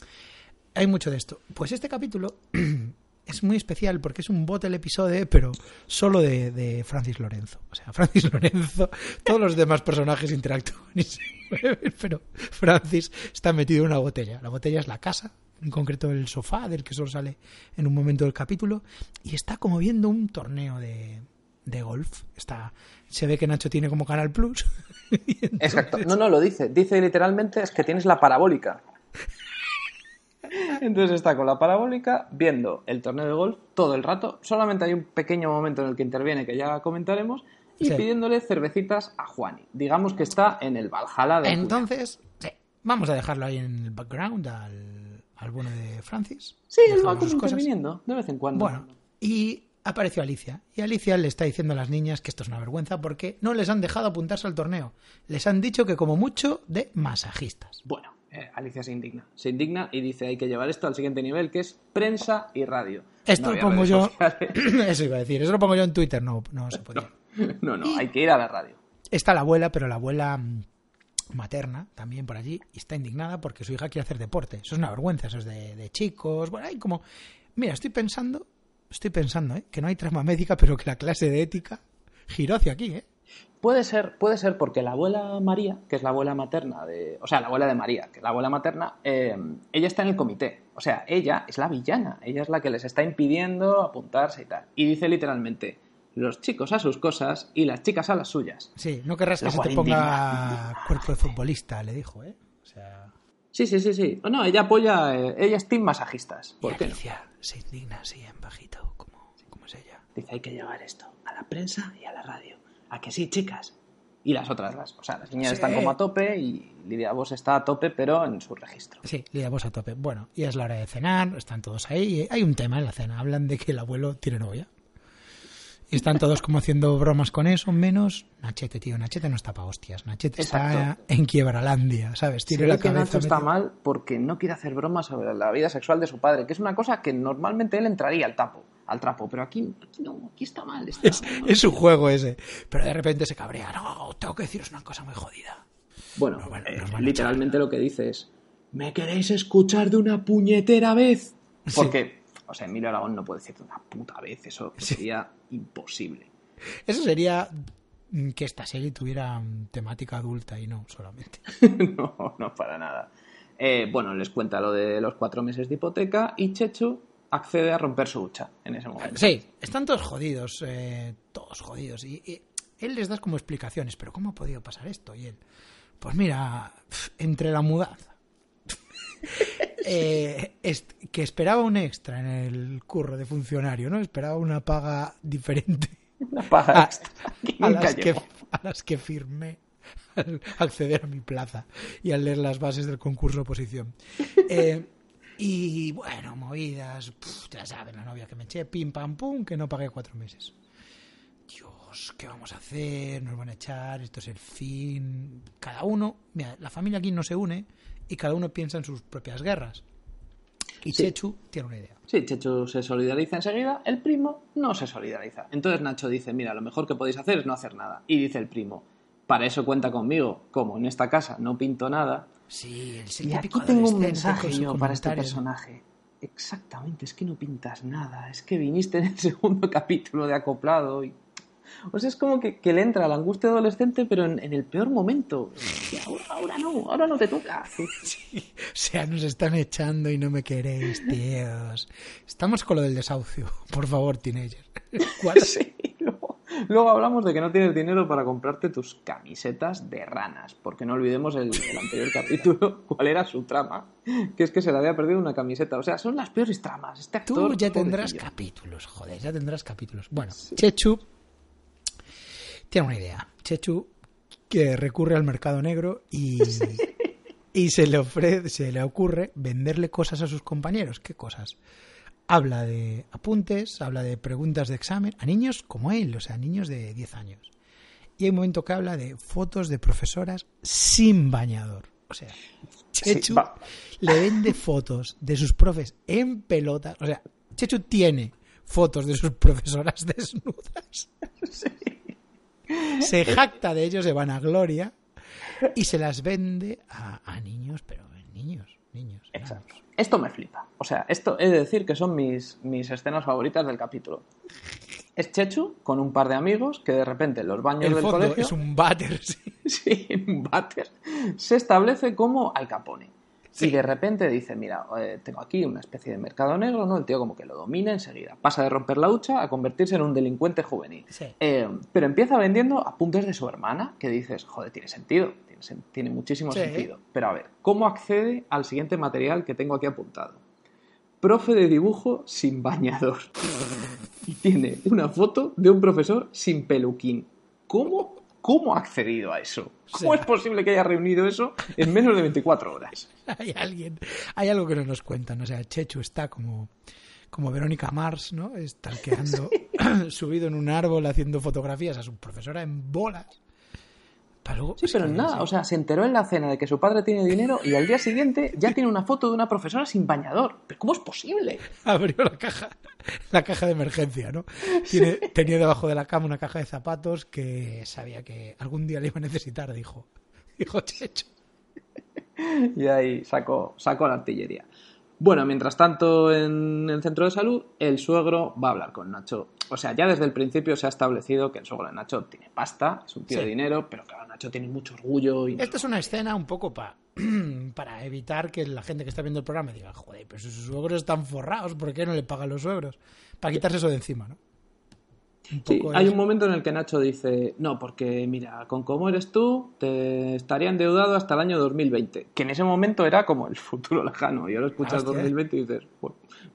Hay mucho de esto. Pues este capítulo *clears throat* es muy especial porque es un bot el episodio, pero solo de, de Francis Lorenzo. O sea, Francis *laughs* Lorenzo, todos los demás personajes interactúan y se mueven, pero Francis está metido en una botella. La botella es la casa, en concreto el sofá del que solo sale en un momento del capítulo, y está como viendo un torneo de, de golf. Está, se ve que Nacho tiene como Canal Plus. *laughs* entonces- Exacto. No, no, lo dice. Dice literalmente es que tienes la parabólica. Entonces está con la parabólica viendo el torneo de golf todo el rato. Solamente hay un pequeño momento en el que interviene que ya comentaremos. Y Sí. pidiéndole cervecitas a Juani. Digamos que está en el Valhalla de. Entonces, sí, vamos a dejarlo ahí en el background al, al bueno de Francis. Sí, él va interviniendo de vez en cuando. Bueno, y apareció Alicia. Y Alicia le está diciendo a las niñas que esto es una vergüenza porque no les han dejado apuntarse al torneo. Les han dicho que como mucho de masajistas. Bueno, eh, Alicia se indigna. Se indigna y dice hay que llevar esto al siguiente nivel, que es prensa y radio. Esto No lo pongo yo. sociales. *clears throat* Eso iba a decir. Eso lo pongo yo en Twitter. No, no se podía. *laughs* No, no, hay que ir a la radio. Está la abuela, pero la abuela mm, materna también por allí y está indignada porque su hija quiere hacer deporte. Eso es una vergüenza, eso es de, de chicos. Bueno, hay como. Mira, estoy pensando, estoy pensando, ¿eh? que no hay trama médica, pero que la clase de ética giró hacia aquí, ¿eh? Puede ser, puede ser porque la abuela María, que es la abuela materna de. O sea, la abuela de María, que es la abuela materna, eh, ella está en el comité. O sea, ella es la villana. Ella es la que les está impidiendo apuntarse y tal. Y dice literalmente: los chicos a sus cosas y las chicas a las suyas. Sí, no querrás que se te abuela ponga cuerpo de futbolista, le dijo, ¿eh? O sea. Sí, sí, sí, sí. No, ella apoya. eh, ella es team masajistas. ¿Por y qué no? Se indigna así en bajito, como, como es ella. Dice: hay que llevar esto a la prensa y a la radio. ¿A que sí, chicas? Y las otras, las, o sea, las niñas Sí. están como a tope y Lidia Vos está a tope, pero en su registro. Sí, Lidia vos a tope. Bueno, y es la hora de cenar, están todos ahí. y Hay un tema en la cena, hablan de que el abuelo tiene novia. Y están todos como haciendo bromas con eso, menos Nachete, tío. Nachete no está pa' hostias. Nachete está en Quiebralandia, ¿sabes? Tiene ve la que cabeza Nacho está mal porque no quiere hacer bromas sobre la vida sexual de su padre, que es una cosa que normalmente él entraría al tapo, al trapo, pero aquí, aquí no, aquí está mal. está- Es, es su juego ese. Pero de repente se cabrea. No, tengo que deciros una cosa muy jodida. Bueno, eh, literalmente lo que dice es: ¿Me queréis escuchar de una puñetera vez? Sí. Porque, o sea, Emilio Aragón no puede decir de una puta vez, eso Sí. sería imposible. Eso sería que esta serie tuviera temática adulta y no solamente. *laughs* no, no para nada. Eh, bueno, les cuenta lo de los cuatro meses de hipoteca y Chechu accede a romper su hucha en ese momento. Sí, están todos jodidos, eh, todos jodidos. Y, y él les da como explicaciones, pero ¿cómo ha podido pasar esto? Y él, pues mira, entre la mudanza, *laughs* eh, est- que esperaba un extra en el curro de funcionario, ¿no? Esperaba una paga diferente *laughs* Una paga a, extra a las que, a las que firmé al acceder a mi plaza y al leer las bases del concurso oposición. *laughs* Eh, y bueno, movidas, pf, ya saben, la novia que me eché, pim pam pum, que no pagué cuatro meses. Dios, ¿qué vamos a hacer? Nos van a echar, esto es el fin. Cada uno, mira, la familia aquí no se une y cada uno piensa en sus propias guerras. Y Sí. Chechu tiene una idea. Sí, Chechu se solidariza enseguida, el primo no se solidariza. Entonces Nacho dice, mira, lo mejor que podéis hacer es no hacer nada. Y dice el primo, para eso cuenta conmigo, como en esta casa no pinto nada. Sí, el, Y aquí tengo un mensaje yo para este personaje. Exactamente, es que no pintas nada, es que viniste en el *laughs* segundo capítulo de acoplado y... O sea, es como que, que le entra la angustia adolescente, pero en, en el peor momento. Y ahora, ahora no, ahora no te toca. *laughs* O sea, nos están echando y no me queréis, tíos. Estamos con lo del desahucio. Por favor, teenager. *laughs* ¿Cuál? Sí, luego, hablamos de que no tienes dinero para comprarte tus camisetas de ranas, porque no olvidemos el, el anterior *laughs* capítulo, cuál era su trama, que es que se le había perdido una camiseta. O sea, son las peores tramas. Este actor, Tú ya tendrás capítulos, joder, ya tendrás capítulos. Bueno, Chechu tiene una idea. Chechu que recurre al mercado negro y, *laughs* y se le ofrece, se le ocurre venderle cosas a sus compañeros. ¿Qué cosas? Habla de apuntes, habla de preguntas de examen a niños como él, o sea, niños de 10 años. Y hay un momento que habla de fotos de profesoras sin bañador. O sea, Sí, Chechu le vende fotos de sus profes en pelotas. O sea, Chechu tiene fotos de sus profesoras *laughs* desnudas. Se jacta de ellos de vanagloria y se las vende a, a niños, pero niños, niños. Exacto. Esto me flipa. O sea, esto he de decir que son mis, mis escenas favoritas del capítulo. Es Chechu con un par de amigos que de repente en los baños El del fondo colegio, es un váter. sí. *laughs* sí, un váter, se establece como Al Capone. Sí. Y de repente dice, mira, eh, tengo aquí una especie de mercado negro, ¿no? El tío como que lo domina enseguida. Pasa de romper la hucha a convertirse en un delincuente juvenil. Sí. Eh, pero empieza vendiendo apuntes de su hermana, que dices, joder, tiene sentido, tiene, muchísimo Sí. sentido. Pero a ver, ¿cómo accede al siguiente material que tengo aquí apuntado? Profe de dibujo sin bañador. *laughs* y tiene una foto de un profesor sin peluquín. ¿Cómo ¿cómo ha accedido a eso? ¿Cómo es posible que haya reunido eso en menos de 24 horas? *laughs* hay alguien, hay algo que no nos cuentan. O sea, Chechu está como, como Verónica Mars, ¿no? *laughs* Estalqueando, *clears throat* subido en un árbol haciendo fotografías a su profesora en bolas. Luego- Sí, pero nada, o sea, se enteró en la cena de que su padre tiene dinero y al día siguiente ya tiene una foto de una profesora sin bañador. ¿Pero cómo es posible? *laughs* abrió la caja, la caja de emergencia, ¿no? Tiene- *laughs* tenía debajo de la cama una caja de zapatos que sabía que algún día le iba a necesitar, dijo. Dijo Checho. Y ahí sacó, sacó la artillería. Bueno, mientras tanto, en el centro de salud, el suegro va a hablar con Nacho. O sea, ya desde el principio se ha establecido que el suegro de Nacho tiene pasta, es un tío Sí. de dinero, pero claro, Nacho tiene mucho orgullo y... Esta es una escena un poco pa- *clears throat* para evitar que la gente que está viendo el programa diga, joder, pero si sus suegros están forrados, ¿por qué no le pagan los suegros? Para quitarse eso de encima, ¿no? Un Sí, hay un momento en el que Nacho dice, no, porque mira, con cómo eres tú, te estaría endeudado hasta el año 2020, que en ese momento era como el futuro lejano, y ahora escuchas Hostia. 2020 y dices,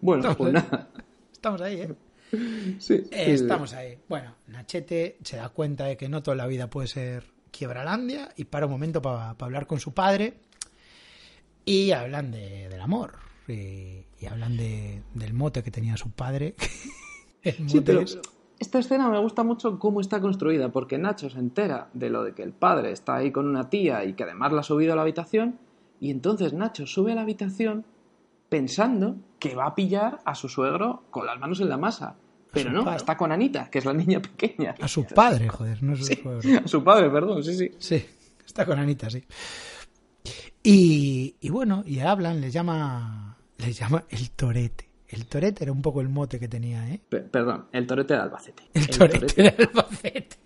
bueno, Estamos pues ahí. nada. Estamos ahí, ¿eh? *laughs* Sí, Eh, sí, estamos ahí. Bueno, Nachete se da cuenta de que no toda la vida puede ser quiebralandia y para un momento para hablar con su padre y hablan de, del amor y, y hablan de, del mote que tenía su padre. *laughs* El Sí, mote pero es- esta escena me gusta mucho cómo está construida, porque Nacho se entera de lo de que el padre está ahí con una tía y que además la ha subido a la habitación, y entonces Nacho sube a la habitación pensando que va a pillar a su suegro con las manos en la masa. Pero no, padre. está con Anita, que es la niña pequeña. A su padre, joder, no a su suegro. *laughs* A su padre, perdón, sí, sí. Sí, está con Anita, sí. Y, y bueno, y hablan, les llama, les llama el torete. El torete era un poco el mote que tenía, ¿eh? Pe- perdón, el torete de Albacete. El torete del Albacete.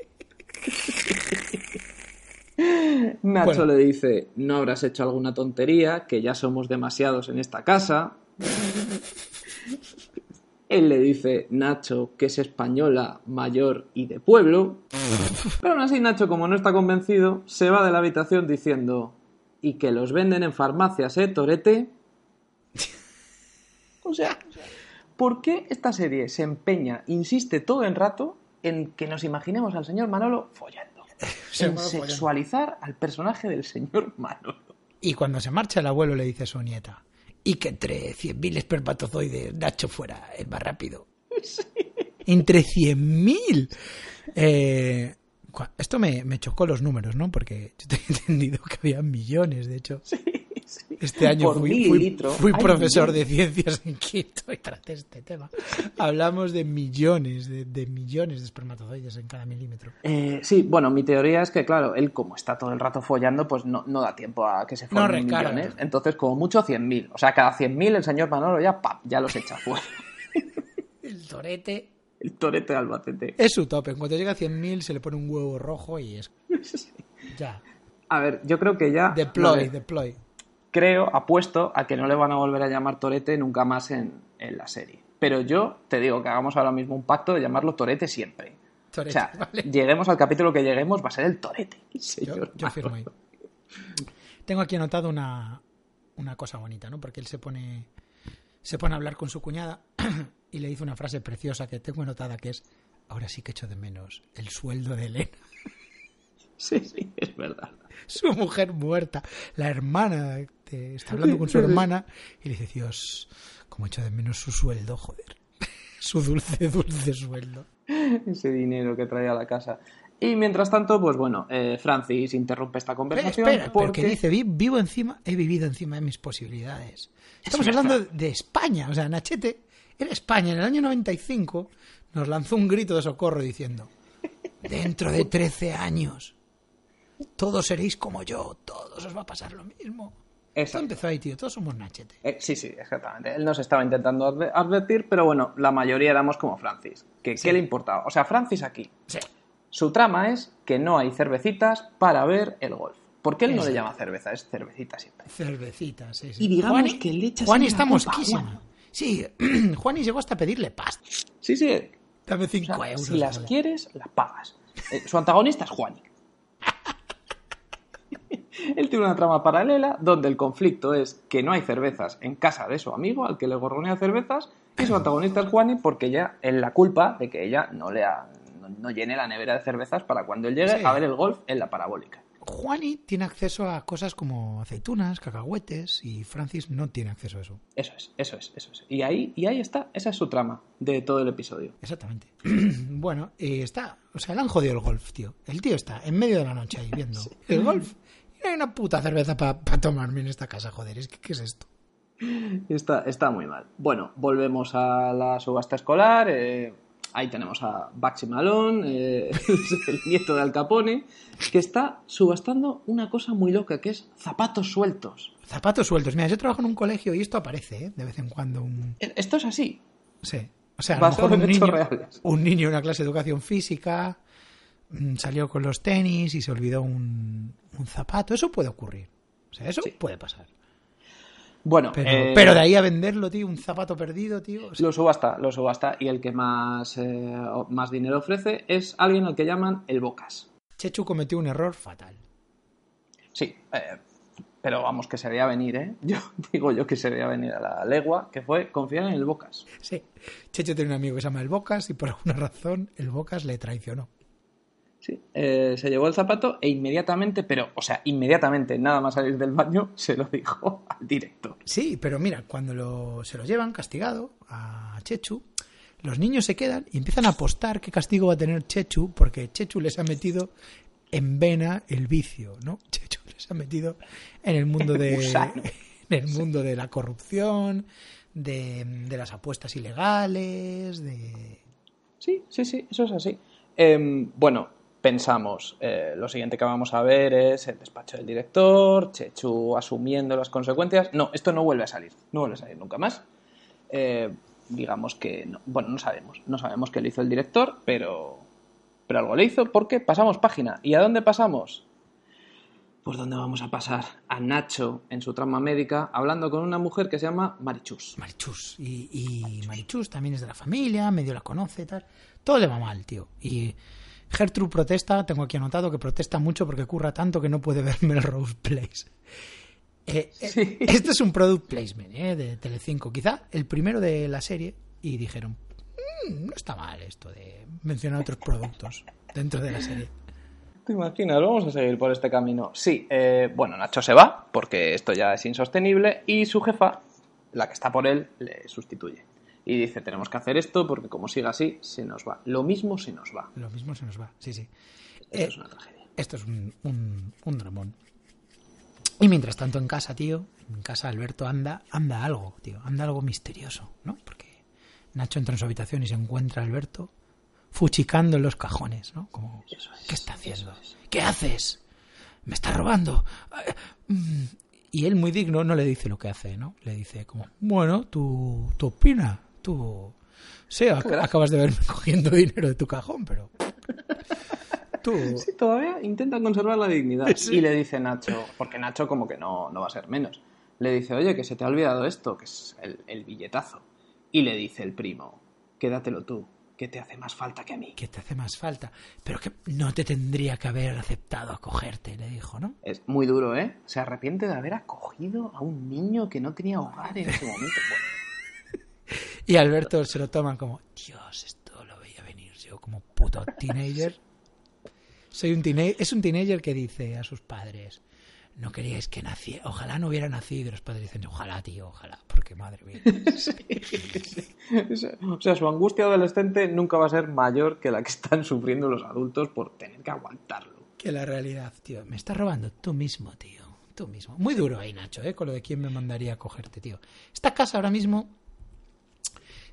*laughs* Nacho Bueno. le dice, no habrás hecho alguna tontería, que ya somos demasiados en esta casa. *laughs* Él le dice, Nacho, que es española, mayor y de pueblo. Pero aún así Nacho, como no está convencido, se va de la habitación diciendo, y que los venden en farmacias, ¿eh, Torete? O sea, ¿por qué esta serie se empeña, insiste todo el rato en que nos imaginemos al señor Manolo follando? *laughs* Sí, en follando. sexualizar al personaje del señor Manolo. Y cuando se marcha el abuelo le dice a su nieta, y que entre 100.000 espermatozoides Nacho fuera el más rápido. *laughs* Entre 100.000. Eh, esto me, me chocó los números, ¿no? Porque yo tenía *laughs* entendido que había millones, de hecho. Este año fui, profesor de ciencias en Quito y traté este tema. Hablamos de millones, de, de millones de espermatozoides en cada milímetro. Eh, sí, bueno, mi teoría es que, claro, él como está todo el rato follando, pues no, no da tiempo a que se No formen recarga. millones. Entonces, como mucho, 100.000. O sea, cada 100.000 el señor Manolo ya, ¡pap!, ya los echa fuera. *laughs* El torete El torete de Albacete. es su tope. En cuanto llega a 100.000 se le pone un huevo rojo y es... *laughs* Ya. A ver, yo creo que ya... Deploy, no deploy. Creo, apuesto a que no le van a volver a llamar Torete nunca más en, en la serie. Pero yo te digo que hagamos ahora mismo un pacto de llamarlo Torete siempre. Torete, o sea, vale. lleguemos al capítulo que lleguemos, va a ser el Torete. *laughs* Yo, yo firmo ahí. Tengo aquí anotado una, una cosa bonita, ¿no? Porque él se pone, se pone a hablar con su cuñada *clears throat* y le dice una frase preciosa que tengo anotada que es ahora sí que echo de menos el sueldo de Elena, Sí, sí, es verdad. su mujer muerta, la hermana, está *laughs* hablando con su hermana y le dice, Dios, cómo echo de menos su sueldo, joder, *laughs* su dulce, dulce sueldo. ese dinero que trae a la casa. Y mientras tanto, pues bueno, eh, Francis interrumpe esta conversación espera, porque porque dice, "Vi- vivo encima, he vivido encima de mis posibilidades. Estamos hablando de España, o sea, Nachete era España. En el año 95 nos lanzó un grito de socorro diciendo, dentro de 13 años, todos seréis como yo, todos os va a pasar lo mismo. Esto Exacto. empezó ahí, tío, todos somos Nachete. Eh, sí, sí, exactamente. Él nos estaba intentando adve- advertir, pero bueno, la mayoría éramos como Francis. Que, ¿Qué le importaba? O sea, Francis aquí. Sí. Su trama es que no hay cervecitas para ver el golf. Porque él no le llama cerveza, es cervecita siempre. Cervecita, sí, sí. Y digamos Juani- que le echas Juani ahí está. *clears throat* Juan. Sí, Juani llegó hasta pedirle pasta. Sí, sí. Dame O 5 sea, euros. si las quieres, las pagas. Eh, su antagonista es Juani. Él tiene una trama paralela donde el conflicto es que no hay cervezas en casa de su amigo al que le gorronea cervezas y su antagonista es Juani porque ella es la culpa de que ella no le ha, no, no llene la nevera de cervezas para cuando él llegue Sí. a ver el golf en la parabólica. Juani tiene acceso a cosas como aceitunas, cacahuetes y Francis no tiene acceso a eso. Eso es, eso es, eso es. Y ahí, y ahí está, esa es su trama de todo el episodio. Exactamente. *clears throat* bueno, y está, o sea, le han jodido el golf, tío. El tío está en medio de la noche ahí viendo el golf. No hay una puta cerveza para tomarme en esta casa, joder, es que ¿qué es esto? Está, está muy mal. Bueno, volvemos a la subasta escolar. eh, ahí tenemos a Baxi Malone, eh, *laughs* el nieto de Al Capone, que está subastando una cosa muy loca, que es zapatos sueltos. Zapatos sueltos. Mira, yo trabajo en un colegio y esto aparece, ¿eh? De vez en cuando un... E- Esto es así. Sí. O sea, a lo mejor un niño, reales. un niño en una clase de educación física salió con los tenis y se olvidó un, un zapato. Eso puede ocurrir. O sea, eso Sí. puede pasar. Bueno, Pero, eh, pero de ahí a venderlo, tío, un zapato perdido, tío. o sea, lo subasta, lo subasta. Y el que más, eh, más dinero ofrece es alguien al que llaman el Bocas. Chechu cometió un error fatal. Sí, eh, pero vamos, que se veía venir, ¿eh? *laughs* Yo digo yo que se veía venir a la legua, que fue confiar en el Bocas. Sí. Chechu tiene un amigo que se llama el Bocas y por alguna razón el Bocas le traicionó. Sí, eh, se llevó el zapato e inmediatamente, pero, o sea, inmediatamente, nada más salir del baño, *laughs* se lo dijo al director. Sí, pero mira, cuando lo- se lo llevan castigado a Chechu, los niños se quedan y empiezan a apostar qué castigo va a tener Chechu, porque Chechu les ha metido en vena el vicio, ¿no? *laughs* Chechu les ha metido en el mundo de *laughs* en el mundo de la corrupción, de, de las apuestas ilegales, de Sí, sí, sí, eso es así. Em, bueno, pensamos, eh, lo siguiente que vamos a ver es el despacho del director, Chechu asumiendo las consecuencias. No, esto no vuelve a salir, no vuelve a salir nunca más. Eh, digamos que, no, bueno, no sabemos, no sabemos qué le hizo el director, pero, pero algo le hizo porque pasamos página. ¿Y a dónde pasamos? Pues dónde vamos a pasar a Nacho en su trama médica hablando con una mujer que se llama Marichus. Marichus. Y, Marichus también es de la familia, medio la conoce, tal. Todo le va mal, tío. Y Gertrude protesta, tengo aquí anotado que protesta mucho porque curra tanto que no puede *laughs* ver Melrose Place. Eh, Sí. Este es un product placement eh, de Telecinco, quizá el primero de la serie, y dijeron, "Mm, no está mal esto de mencionar otros productos dentro de la serie. ¿Te imaginas? Vamos a seguir por este camino. Sí, eh, bueno, Nacho se va porque esto ya es insostenible y su jefa, la que está por él, le sustituye. Y dice, tenemos que hacer esto porque como siga así, se nos va. Lo mismo se nos va. Lo mismo se nos va, sí, sí. Esto Eh, es una tragedia. Esto es un, un, un dramón. Y mientras tanto en casa, tío, en casa Alberto anda, anda algo, tío, anda algo misterioso, ¿no? Porque Nacho entra en su habitación y se encuentra a Alberto fuchicando en los cajones, ¿no? Como, es, ¿qué está haciendo? es. ¿Qué haces? ¿Me estás robando? Eh, mm. Y él muy digno no le dice lo que hace, ¿no? Le dice como, bueno, tú, tú opina, tú... Sí, ac- acabas de verme *laughs* cogiendo dinero de tu cajón, pero... Tú... Sí, todavía intentan conservar la dignidad. *laughs* Sí. Y le dice Nacho, porque Nacho como que no, no va a ser menos. Le dice, oye, que se te ha olvidado esto, que es el, el billetazo. Y le dice el primo, quédatelo tú, que te hace más falta que a mí. que te hace más falta. Pero que no te tendría que haber aceptado acogerte, le dijo, ¿no? Es muy duro, ¿eh? Se arrepiente de haber acogido a un niño que no tenía hogar en ese momento. *laughs* Bueno, Y Alberto se lo toman como, Dios, esto lo veía venir yo como puto teenager. Soy un teenager, es un teenager que dice a sus padres, no queríais que naciera, ojalá no hubiera nacido. Y los padres dicen, ojalá, tío, ojalá, porque madre mía. *laughs* o sea, su angustia adolescente nunca va a ser mayor que la que están sufriendo los adultos por tener que aguantarlo. que la realidad, tío, me estás robando tú mismo, tío. Tú mismo. Muy duro ahí, Nacho, ¿eh? Con lo de quién me mandaría a cogerte, tío. Esta casa ahora mismo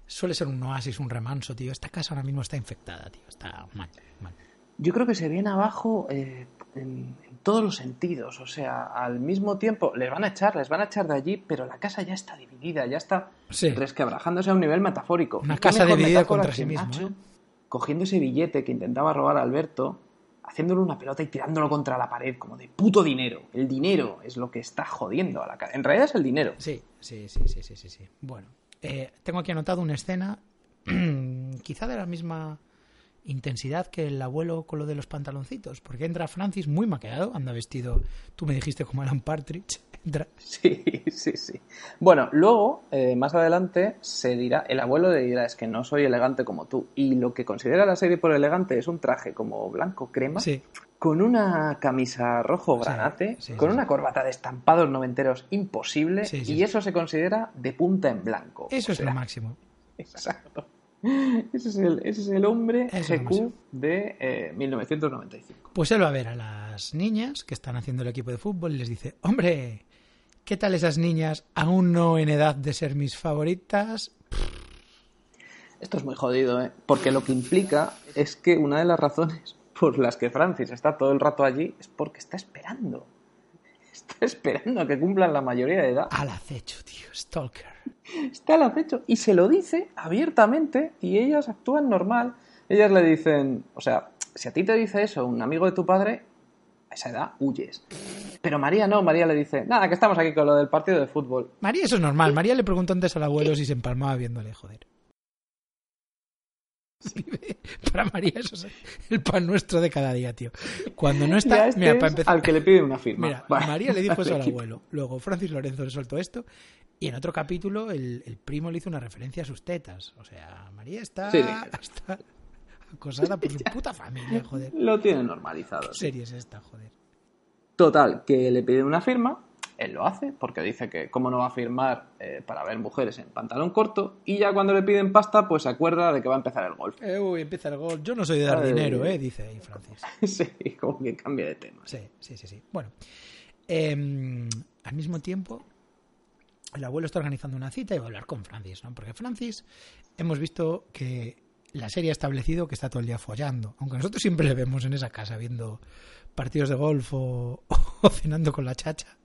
suele ser un oasis, un remanso, tío. Esta casa ahora mismo está infectada, tío. Está mal, mal. Yo creo que se viene abajo eh, en, en todos los sentidos. O sea, al mismo tiempo les van a echar, les van a echar de allí, pero la casa ya está dividida, ya está Sí. resquebrajándose a un nivel metafórico. Una ¿Y qué casa dividida contra sí misma, ¿eh? Cogiendo ese billete que intentaba robar a Alberto, haciéndole una pelota y tirándolo contra la pared, como de puto dinero. El dinero es lo que está jodiendo a la casa. En realidad es el dinero. Sí, sí, sí, sí, sí, sí. sí. Bueno, eh, tengo aquí anotado una escena, *clears throat* quizá de la misma intensidad que el abuelo con lo de los pantaloncitos, porque entra Francis muy maquillado, anda vestido, tú me dijiste como Alan Partridge, *laughs* Sí, sí, sí. Bueno, luego, eh, más adelante, se dirá, el abuelo le dirá, es que no soy elegante como tú. Y lo que considera la serie por elegante es un traje como blanco crema, Sí, con una camisa rojo granate, sí, con una corbata de estampados noventeros imposible, y eso se considera de punta en blanco. eso O es lo máximo. *laughs* Exacto. Ese es el, ese es el hombre GQ de eh, 1995. Pues él va a ver a las niñas que están haciendo el equipo de fútbol y les dice, hombre, ¿qué tal esas niñas aún no en edad de ser mis favoritas? Esto es muy jodido, ¿eh? Porque lo que implica es que una de las razones por las que Francis está todo el rato allí es porque está esperando. Está esperando a que cumplan la mayoría de edad. Al acecho, tío, Stalker. Está al acecho y se lo dice abiertamente y ellas actúan normal. Ellas le dicen, o sea, si a ti te dice eso un amigo de tu padre, a esa edad huyes. Pero María no, María le dice, nada, que estamos aquí con lo del partido de fútbol. María, eso es normal. María le preguntó antes al abuelo si se empalmaba viéndole, joder. Para María eso es el pan nuestro de cada día, tío. Cuando no está... este mira, es para empezar... al que le pide una firma. Mira, Vale. María le dijo eso al *laughs* abuelo. Luego Francis Lorenzo le soltó esto. Y en otro capítulo el, el primo le hizo una referencia a sus tetas. O sea, María está, Sí, sí. está acosada por su puta familia, joder. Lo tiene normalizado. ¿Qué serie es esta, joder? Total, que le piden una firma, él lo hace, porque dice que cómo no va a firmar eh, para ver mujeres en pantalón corto, y ya cuando le piden pasta, pues se acuerda de que va a empezar el golf. Eh, uy, empieza el gol. Yo no soy de dar dinero, eh, dice ahí Francis. *laughs* sí, como que cambia de tema. Sí, sí, sí, sí. Bueno, em, al mismo tiempo, el abuelo está organizando una cita y va a hablar con Francis, ¿no? Porque Francis, hemos visto que la serie ha establecido que está todo el día follando. Aunque nosotros siempre le vemos en esa casa viendo partidos de golf o, *laughs* o cenando con la chacha.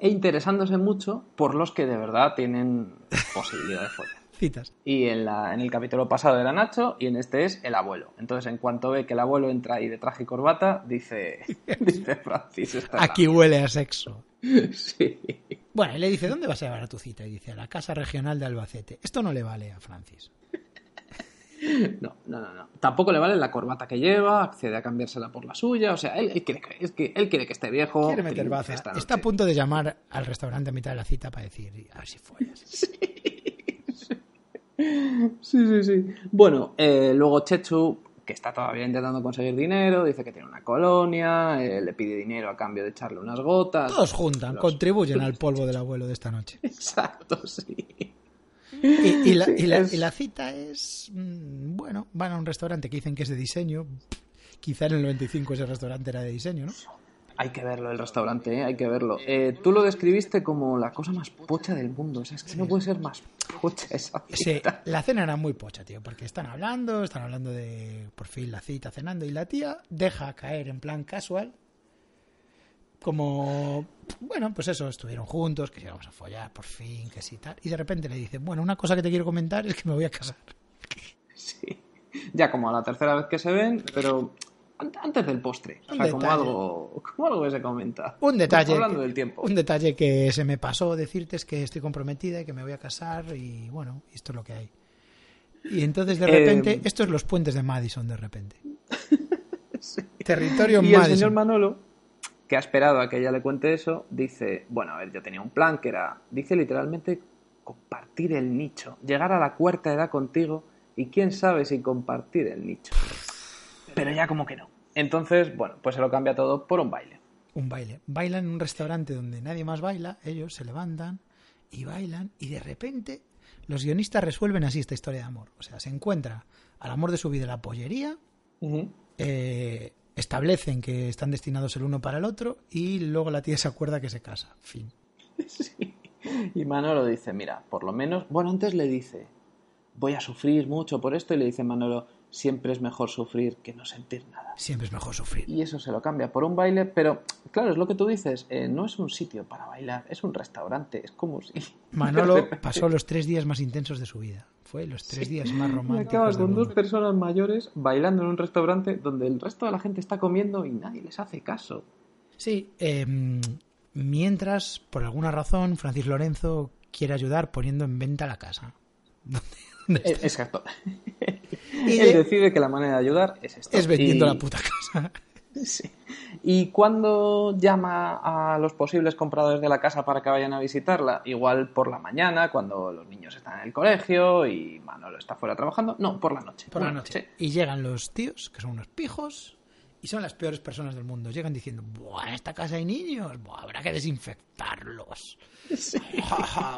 E interesándose mucho por los que de verdad tienen posibilidad de follar. *laughs* Citas. Y en, la, en el capítulo pasado era Nacho y en este es el abuelo. Entonces, en cuanto ve que el abuelo entra ahí de traje y corbata, dice, *laughs* dice Francis, Aquí huele a sexo. mía". Sí. Bueno, y le dice, ¿dónde vas a llevar a tu cita? Y dice, a la Casa Regional de Albacete. Esto no le vale a Francis. *laughs* No, no, no, no. Tampoco le vale la corbata que lleva, accede a cambiársela por la suya. O sea, él, él quiere, que, es que, él quiere que esté viejo. Quiere meter baza. Está a punto de llamar al restaurante a mitad de la cita para decir, a ver si follas. *laughs* Sí, sí, sí. Bueno, eh, luego Chechu, que está todavía intentando conseguir dinero, dice que tiene una colonia, eh, le pide dinero a cambio de echarle unas gotas. Todos juntan, Los- contribuyen al *laughs* polvo del abuelo de esta noche. Exacto, sí. Y, y la, Sí, y la- es- y la cita es, mm, bueno, van a un restaurante que dicen que es de diseño. Quizá en el 95 ese restaurante era de diseño, ¿no? Hay que verlo, el restaurante, ¿eh? hay que verlo. Eh, tú lo describiste como la cosa más pocha del mundo. O sea, es que no puede ser más pocha esa Sí, cita. la cena era muy pocha, tío, porque están hablando, están hablando de por fin la cita, cenando, y la tía deja caer en plan casual, como, bueno, pues eso, estuvieron juntos, que si vamos a follar, por fin, que sí, tal, y de repente le dice, bueno, una cosa que te quiero comentar es que me voy a casar. Sí. Ya como a la tercera vez que se ven, pero an- antes del postre. O sea, como algo, como algo que se comenta. Un detalle, Hablando que, del tiempo. un detalle que se me pasó decirte es que estoy comprometida y que me voy a casar y bueno, esto es lo que hay. Y entonces de Eh, repente, esto es los puentes de Madison de repente. *laughs* Territorio Y el Madison. señor Manolo, que ha esperado a que ella le cuente eso, dice, bueno, a ver, yo tenía un plan que era, dice literalmente, compartir el nicho, llegar a la cuarta edad contigo y quién sabe si compartir el nicho. Pero ya como que no. Entonces, bueno, pues se lo cambia todo por un baile. un baile. Bailan en un restaurante donde nadie más baila, ellos se levantan y bailan y de repente los guionistas resuelven así esta historia de amor. O sea, se encuentra al amor de su vida la pollería, eh, establecen que están destinados el uno para el otro y luego la tía se acuerda que se casa. Fin. *laughs* Sí. Y Manolo dice, mira, por lo menos, bueno, antes le dice, voy a sufrir mucho por esto y le dice Manolo, siempre es mejor sufrir que no sentir nada. Siempre es mejor sufrir. Y eso se lo cambia por un baile, pero claro, es lo que tú dices, eh, no es un sitio para bailar, es un restaurante, es como si... *laughs* Manolo *laughs* pasó los tres días más intensos de su vida. Fue los tres días más Y románticos. acabas del con dos personas mayores bailando en un restaurante donde el resto de la gente está comiendo y nadie les hace caso. Sí, eh, mientras, por alguna razón, Francis Lorenzo quiere ayudar poniendo en venta la casa. *laughs* ¿Dónde Eh? Exacto. Y Él de- decide que la manera de ayudar es esta. es vendiendo Y- la puta casa. *laughs* Sí. ¿Y cuándo llama a los posibles compradores de la casa para que vayan a visitarla? Igual por la mañana, cuando los niños están en el colegio y Manolo está fuera trabajando. No, por la noche. Por la noche. Y llegan los tíos, que son unos pijos, y son las peores personas del mundo. Llegan diciendo, Buah, en esta casa hay niños, Buah, habrá que desinfectarlos.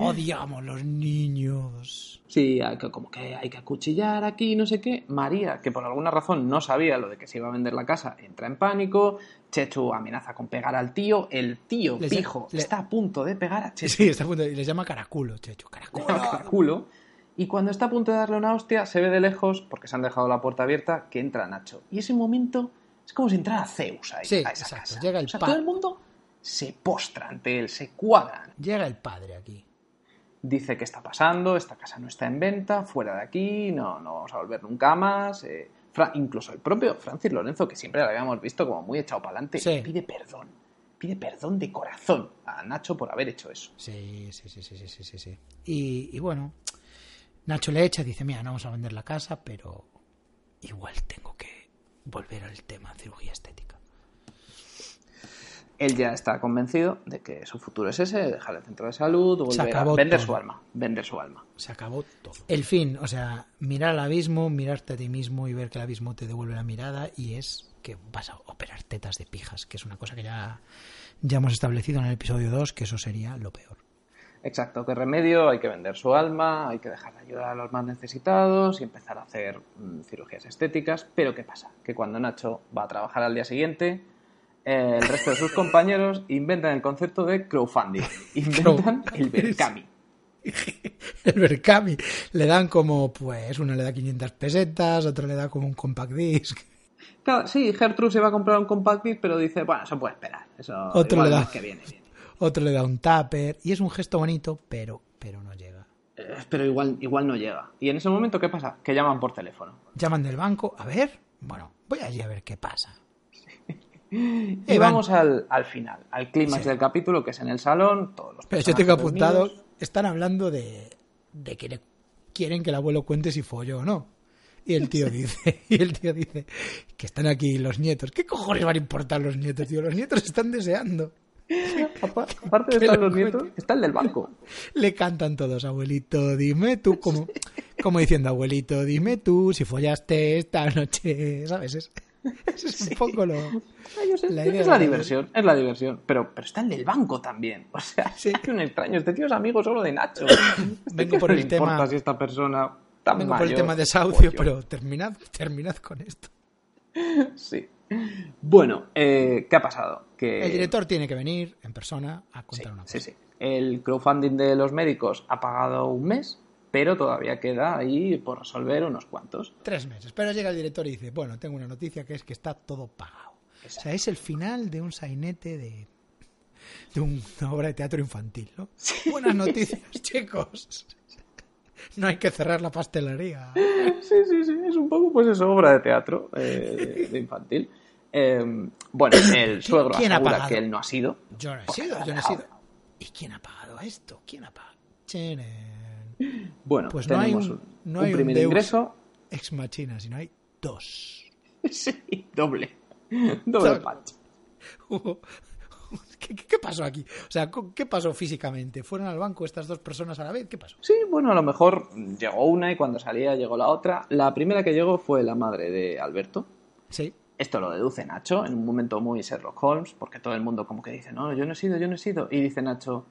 Odiamos los niños. Sí, hay que- como que hay que acuchillar aquí, no sé qué. María, que por alguna razón no sabía lo de que se iba a vender la casa, entra en pánico. Chechu amenaza con pegar al tío. El tío, Les- pijo, le- está a punto de pegar a Chechu. Sí, está a punto de- y les llama caraculo, Checho, caraculo. culo. Y cuando está a punto de darle una hostia, se ve de lejos, porque se han dejado la puerta abierta, que entra Nacho. Y ese momento es como si entrara Zeus ahí, Sí, a esa exacto. casa. Llega el o sea, todo el mundo se postra ante él, se cuadran. Llega el padre aquí. Dice qué está pasando, esta casa no está en venta, fuera de aquí, no, no vamos a volver nunca más. eh, incluso el propio Francis Lorenzo, que siempre lo habíamos visto como muy echado para adelante, Sí. pide perdón. Pide perdón de corazón a Nacho por haber hecho eso. Sí, sí, sí, sí, sí, sí, sí. Y, y bueno, Nacho le echa, dice, mira, no vamos a vender la casa, pero igual tengo que volver al tema cirugía estética. Él ya está convencido de que su futuro es ese, dejar el centro de salud, volver a acabó vender todo. su alma, vender su alma. Se acabó todo. El fin, o sea, mirar al abismo, mirarte a ti mismo y ver que el abismo te devuelve la mirada y es que vas a operar tetas de pijas, que es una cosa que ya, ya hemos establecido en el episodio 2, que eso sería lo peor. Exacto, qué remedio, hay que vender su alma, hay que dejar de ayudar a los más necesitados y empezar a hacer mm, cirugías estéticas. Pero ¿qué pasa? Que cuando Nacho va a trabajar al día siguiente, eh, el resto de sus compañeros inventan el concepto de crowdfunding, *laughs* inventan el Berkami. *laughs* El Berkami le dan como, pues, uno le da 500 pesetas, otro le da como un compact disc, Claro, sí, Gertrude se va a comprar un compact disc, pero dice, bueno, eso puede esperar. Eso Otro igual le da. que viene, viene. Otro le da un tupper y es un gesto bonito, pero, pero no llega. Eh, pero igual, igual no llega. Y en ese momento, ¿qué pasa? Que llaman por teléfono. Llaman del banco, a ver, bueno, voy allí a ver qué pasa. *laughs* Y Eh, vamos al, al final, al clímax Sí. del capítulo, que es en el salón, todos los Pero yo tengo apuntado, están hablando de, de que le- quieren que el abuelo cuente si folló o no. Y el tío *laughs* dice, y el tío dice que están aquí los nietos. ¿Qué cojones van a importar los nietos, tío? Los nietos están deseando. *laughs* Apa- Aparte de estar lo los nietos, está el del banco. Le cantan todos, abuelito, dime tú, como, como diciendo, abuelito, dime tú si follaste esta noche, ¿sabes? Es, es un poco lo... Ay, yo sé, La idea es la de- diversión, es la diversión. Pero, pero está el del banco también. O sea, Sí. es un extraño. Este tío es amigo solo de Nacho. Vengo por ¿Qué el tema- si esta persona tan Vengo por el tema de desahucio, pero terminad, terminad con esto. Sí. Bueno, eh, ¿qué ha pasado? Que... El director tiene que venir en persona a Sí, contar una cosa. sí, sí. El crowdfunding de los médicos ha pagado un mes, pero todavía queda ahí por resolver unos cuantos. Tres meses. Pero llega el director y dice, bueno, tengo una noticia que es que está todo pagado. O sea, es el final de un sainete de, de un- una obra de teatro infantil, ¿no? Buenas noticias, *laughs* chicos. No hay que cerrar la pastelería. Sí, sí, sí, es un poco pues eso, obra de teatro eh, de, infantil. Eh, bueno, *coughs* el suegro quién ha asegura pagado? que él no ha sido. Yo no he Porque sido, ha yo no he sido. ¿Y quién ha pagado esto? ¿Quién ha pagado? Bueno, Pues no hay tenemos un- no un hay un primer ingreso. Ex machina, sino hay dos. *laughs* Sí, doble. Doble patch. *laughs* Hubo- *laughs* ¿Qué, pasó aquí? O sea, ¿qué pasó físicamente? ¿Fueron al banco estas dos personas a la vez? ¿Qué pasó? Sí, bueno, a lo mejor llegó una y cuando salía llegó la otra. La primera que llegó fue la madre de Alberto. Sí. Esto lo deduce Nacho en un momento muy Sherlock Holmes, porque todo el mundo como que dice, no, yo no he sido, yo no he sido. Y dice Nacho,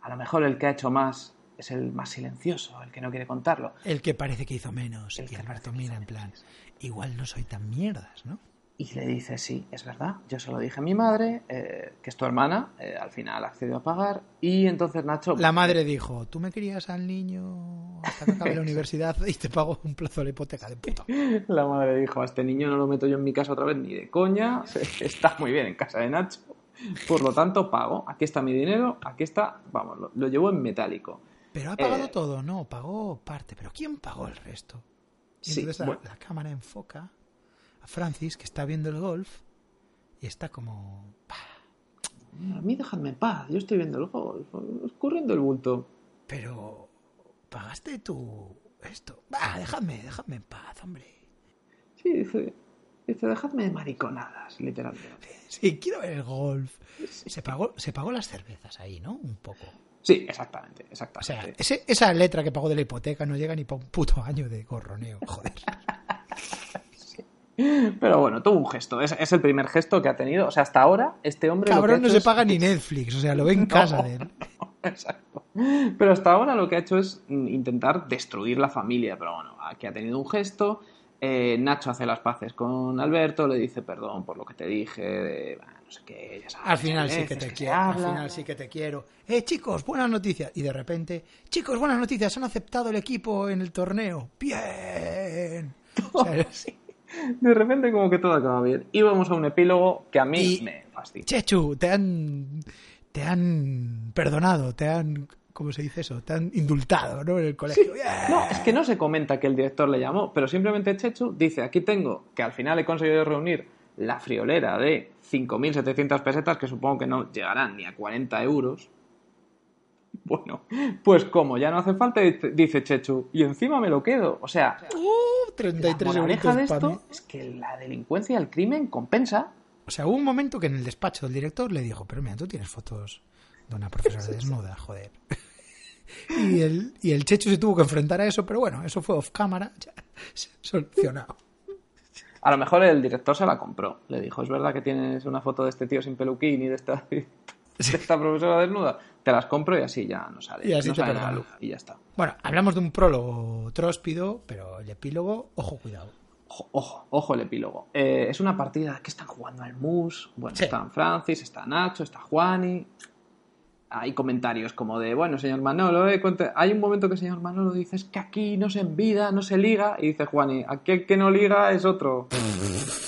a lo mejor el que ha hecho más es el más silencioso, el que no quiere contarlo. El que parece que hizo menos. El y que Alberto mira en plan, igual no soy tan mierdas, ¿no? Y le dice, sí, es verdad, yo se lo dije a mi madre, eh, que es tu hermana, eh, al final accedió a pagar, y entonces Nacho... La madre dijo, tú me querías al niño hasta que acabe la *laughs* universidad y te pago un plazo de la hipoteca de puta. *laughs* La madre dijo, a este niño no lo meto yo en mi casa otra vez ni de coña, *laughs* está muy bien en casa de Nacho, por lo tanto pago, aquí está mi dinero, aquí está, vamos, lo, lo llevo en metálico. Pero ha pagado Eh, todo, no, pagó parte. Pero ¿quién pagó el resto? Y Sí, entonces la, bueno. la cámara enfoca a Francis, que está viendo el golf, y está como... "Bah, A mí dejadme en paz, yo estoy viendo el golf, escurriendo el bulto. Pero... ¿Pagaste tú esto? Va, dejadme, dejadme en paz, hombre. Sí, dice, Dice, dejadme de mariconadas, literalmente. *laughs* Sí, quiero ver el golf. Se pagó, se pagó las cervezas ahí, ¿no? Un poco. Sí, exactamente, O sea, exactamente. ese- esa letra que pagó de la hipoteca no llega ni para un puto año de gorroneo, joder. *laughs* Pero bueno, tuvo un gesto. Es, es el primer gesto que ha tenido. O sea, hasta ahora, este hombre. lo que ha Cabrón, no hecho se es- paga ni Netflix, o sea, lo ve en *laughs* casa de él. *laughs* Exacto. Pero hasta ahora lo que ha hecho es intentar destruir la familia. Pero bueno, aquí ha tenido un gesto. Eh, Nacho hace las paces con Alberto, le dice perdón por lo que te dije, de, "Bah, no sé qué, ya sabes, Al final sí que te quiero, al habla". final sí que te quiero. Eh, chicos, buenas noticias. Y de repente, chicos, buenas noticias, han aceptado el equipo en el torneo. Bien. *laughs* O sea, Sí. De repente como que todo acaba bien. Y vamos a un epílogo que a mí Y- me fastidia. Chechu, te han te han perdonado, te han ¿cómo se dice eso? Te han indultado, ¿no? En el colegio. No, es que no se comenta que el director le llamó, pero simplemente Chechu dice, aquí tengo que al final he conseguido reunir la friolera de 5.700 pesetas, que supongo que no llegarán ni a 40 euros. *laughs* Bueno, pues como ya no hace falta, dice- Chechu, y encima me lo quedo. O sea, Uh, la 33 moraleja de esto es que la delincuencia y el crimen compensa. O sea, hubo un momento que en el despacho del director le dijo, pero mira, tú tienes fotos de una profesora *laughs* desnuda, joder. *laughs* Y el, y el Chechu se tuvo que enfrentar a eso, pero bueno, eso fue off cámara, ya, solucionado. A lo mejor el director se la compró. Le dijo, ¿es verdad que tienes una foto de este tío sin peluquín y de esta, de *laughs* esta profesora desnuda? Te las compro y así ya no sale. Y así no te sale la luz y ya está. Bueno, hablamos de un prólogo tróspido, pero el epílogo, ojo, cuidado. Ojo, ojo, ojo el epílogo. Eh, es una partida que están jugando al mus. Bueno, Sí. están Francis, está Nacho, está Juani. Hay comentarios como de, bueno, señor Manolo, eh, cuente- hay un momento que el señor Manolo dice, es que aquí no se envida, no se liga. Y dice Juani, aquí el que no liga es otro. *laughs*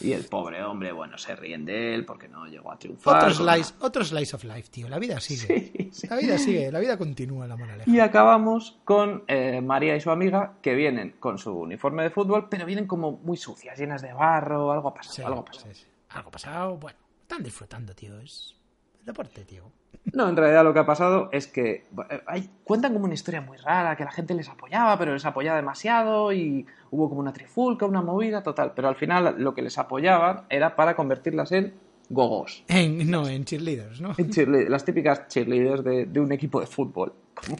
y el pobre hombre, bueno, se ríen de él porque no llegó a triunfar. Otro slice, otro slice of life, tío. La vida sigue. Sí, sí. La vida sigue, la vida continúa, la moraleja. Y acabamos con eh, María y su amiga que vienen con su uniforme de fútbol, pero vienen como muy sucias, llenas de barro, algo ha pasado, Sí, algo ha pasado. Algo pasado, bueno, están disfrutando, tío. Es deporte, tío. No, en realidad lo que ha pasado es que eh, hay- cuentan como una historia muy rara, que la gente les apoyaba, pero les apoyaba demasiado y hubo como una trifulca, una movida total, pero al final lo que les apoyaban era para convertirlas en gogos. En, no, en cheerleaders, ¿no? En cheerle- las típicas cheerleaders de, de un equipo de fútbol, como,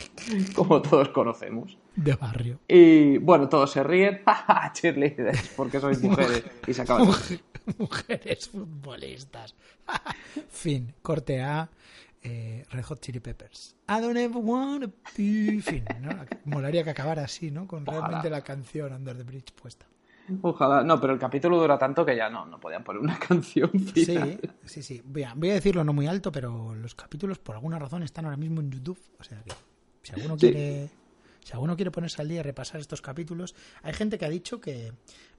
como todos conocemos. De barrio. Y bueno, todos se ríen, *laughs* cheerleaders, porque sois mujeres. Y se acaba. Mujer- Mujeres futbolistas. *laughs* fin, corte A. eh, Red Hot Chili Peppers. I don't ever wanna be. Fin, ¿no? Molaría que acabara así, ¿no? Con realmente la canción Under the Bridge puesta. Ojalá. No, pero el capítulo dura tanto que ya no, no podían poner una *laughs* canción final. Sí, sí, sí. Voy a, voy a decirlo no muy alto, pero los capítulos por alguna razón están ahora mismo en YouTube. O sea que si alguno Sí. quiere, si alguno quiere ponerse al día y repasar estos capítulos, hay gente que ha dicho que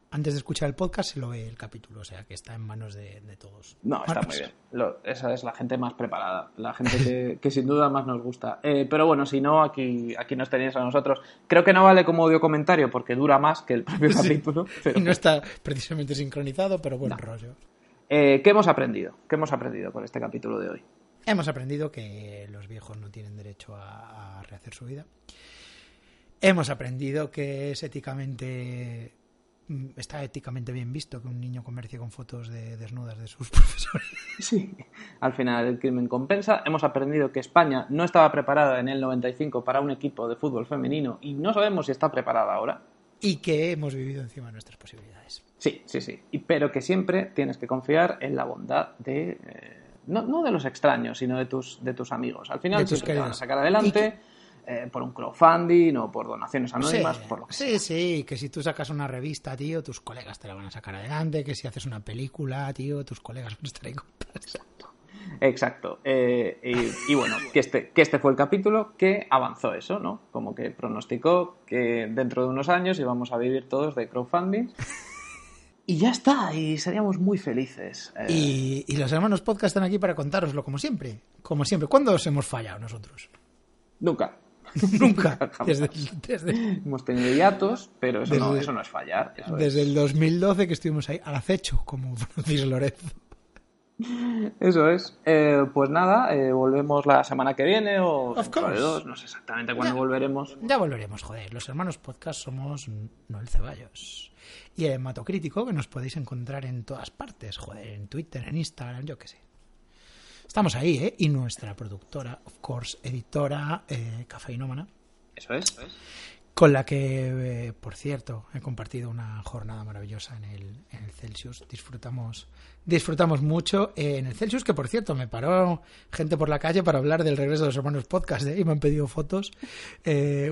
antes de escuchar el podcast se lo ve el capítulo, o sea que está en manos de, de todos. No, está muy bien. Lo- esa es la gente más preparada, la gente que, *laughs* que sin duda más nos gusta. Eh, pero bueno, si no, aquí, aquí nos tenéis a nosotros. Creo que no vale como audio comentario porque dura más que el propio *laughs* capítulo. Pero, Y no está precisamente sincronizado, pero buen rollo. Eh, ¿Qué hemos aprendido? ¿Qué hemos aprendido con este capítulo de hoy? Hemos aprendido que los viejos no tienen derecho a, a rehacer su vida. Hemos aprendido que es éticamente mm, está éticamente bien visto que un niño comercie con fotos de desnudas de sus *laughs* profesores. Sí. Al final el crimen compensa. Hemos aprendido que España no estaba preparada en el 95 para un equipo de fútbol femenino y no sabemos si está preparada ahora. Y que hemos vivido encima de nuestras posibilidades. Sí, sí, sí. Y- pero que siempre tienes que confiar en la bondad de. eh, no, no de los extraños, sino de tus, de tus amigos. Al final De tus te van a sacar adelante eh, por un crowdfunding o por donaciones anónimas, sí, por lo que sí, sea. sí, que si tú sacas una revista, tío, tus colegas te la van a sacar adelante, que si haces una película, tío, tus colegas van a estar ahí con *laughs* Exacto. Eh, y, y bueno, que este, que este fue el capítulo que avanzó eso, ¿no? Como que pronosticó que dentro de unos años íbamos a vivir todos de crowdfunding. Y ya está, y seríamos muy felices. Eh, Y, y los hermanos podcast están aquí para contároslo, como siempre. Como siempre. ¿Cuándo os hemos fallado nosotros? Nunca. *laughs* Nunca. desde, desde... Hemos tenido hiatos, pero eso, no, es fallar. Eso desde es. el 2012 que estuvimos ahí al acecho, como *laughs* Francis Lorenzo. Eso es. Eh, pues nada, eh, volvemos la semana que viene o de dos, no sé exactamente cuándo volveremos. Ya volveremos, joder. Los hermanos podcast somos Noel Ceballos. Y el hematocrítico que nos podéis encontrar en todas partes, joder, en Twitter, en Instagram, yo qué sé. Estamos ahí, ¿eh? Y nuestra productora, of course, editora eh, cafeinómana. Eso es, eso es. Con la que, eh, por cierto, he compartido una jornada maravillosa en el, en el Celsius. Disfrutamos, disfrutamos mucho eh, en el Celsius, que por cierto me paró gente por la calle para hablar del regreso de los hermanos podcast ¿eh? y me han pedido fotos.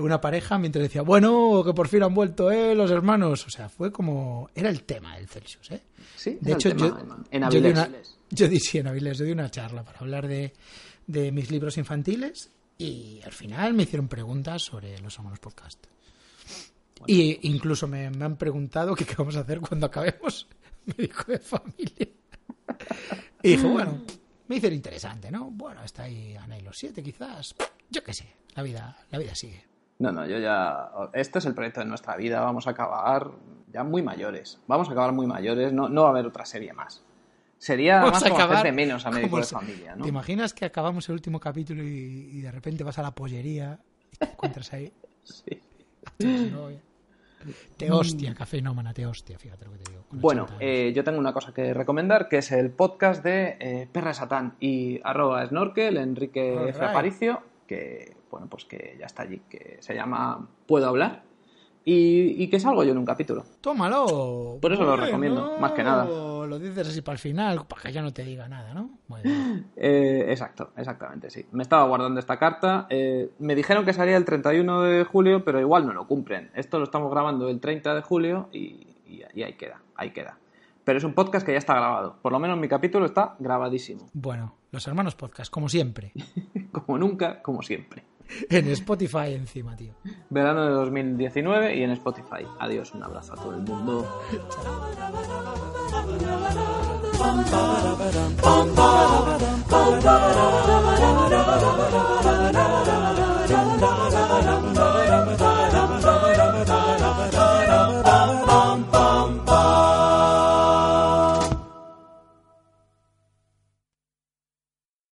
una pareja mientras decía, bueno, que por fin han vuelto eh, los hermanos. O sea, fue como. Era el tema del Celsius, ¿eh? Sí, de hecho, yo, en yo *laughs* yo diciendo, y les doy una charla para hablar de, de mis libros infantiles y al final me hicieron preguntas sobre los hermanos podcast. Bueno. Y incluso me, me, han preguntado que qué vamos a hacer cuando acabemos *laughs* médico de familia. *laughs* Y dije, bueno, me hizo interesante, ¿no? Bueno, está ahí ganáis los siete quizás. Yo qué sé, la vida, la vida sigue. No, no, yo ya. Este es el proyecto de nuestra vida. Vamos a acabar ya muy mayores. Vamos a acabar muy mayores. No, no va a haber otra serie más. Sería Vamos más a menos a médico de familia, ¿no? ¿Te imaginas que acabamos el último capítulo y, de repente vas a la pollería y te encuentras ahí? *laughs* sí. *laughs* Te hostia, café nómana, te hostia, fíjate lo que te digo. Bueno, eh, yo tengo una cosa que recomendar, que es el podcast de eh, Perra Satán y arroba snorkel, Enrique Aparicio, que bueno, pues que ya está allí, que se llama Puedo hablar y, y, que salgo yo en un capítulo. Tómalo. Por eso lo recomiendo, más que nada. Lo dices así para el final, para que ya no te diga nada, ¿no? *laughs* Eh, exacto, exactamente, sí. Me estaba guardando esta carta. Eh, me dijeron que salía el 31 de julio, pero igual no lo cumplen. Esto lo estamos grabando el 30 de julio y, y ahí queda, ahí queda. Pero es un podcast que ya está grabado. Por lo menos mi capítulo está grabadísimo. Bueno, los hermanos podcast, como siempre. *laughs* como nunca, como siempre en Spotify encima, tío. Verano de 2019 y en Spotify. Adiós, un abrazo a todo el mundo.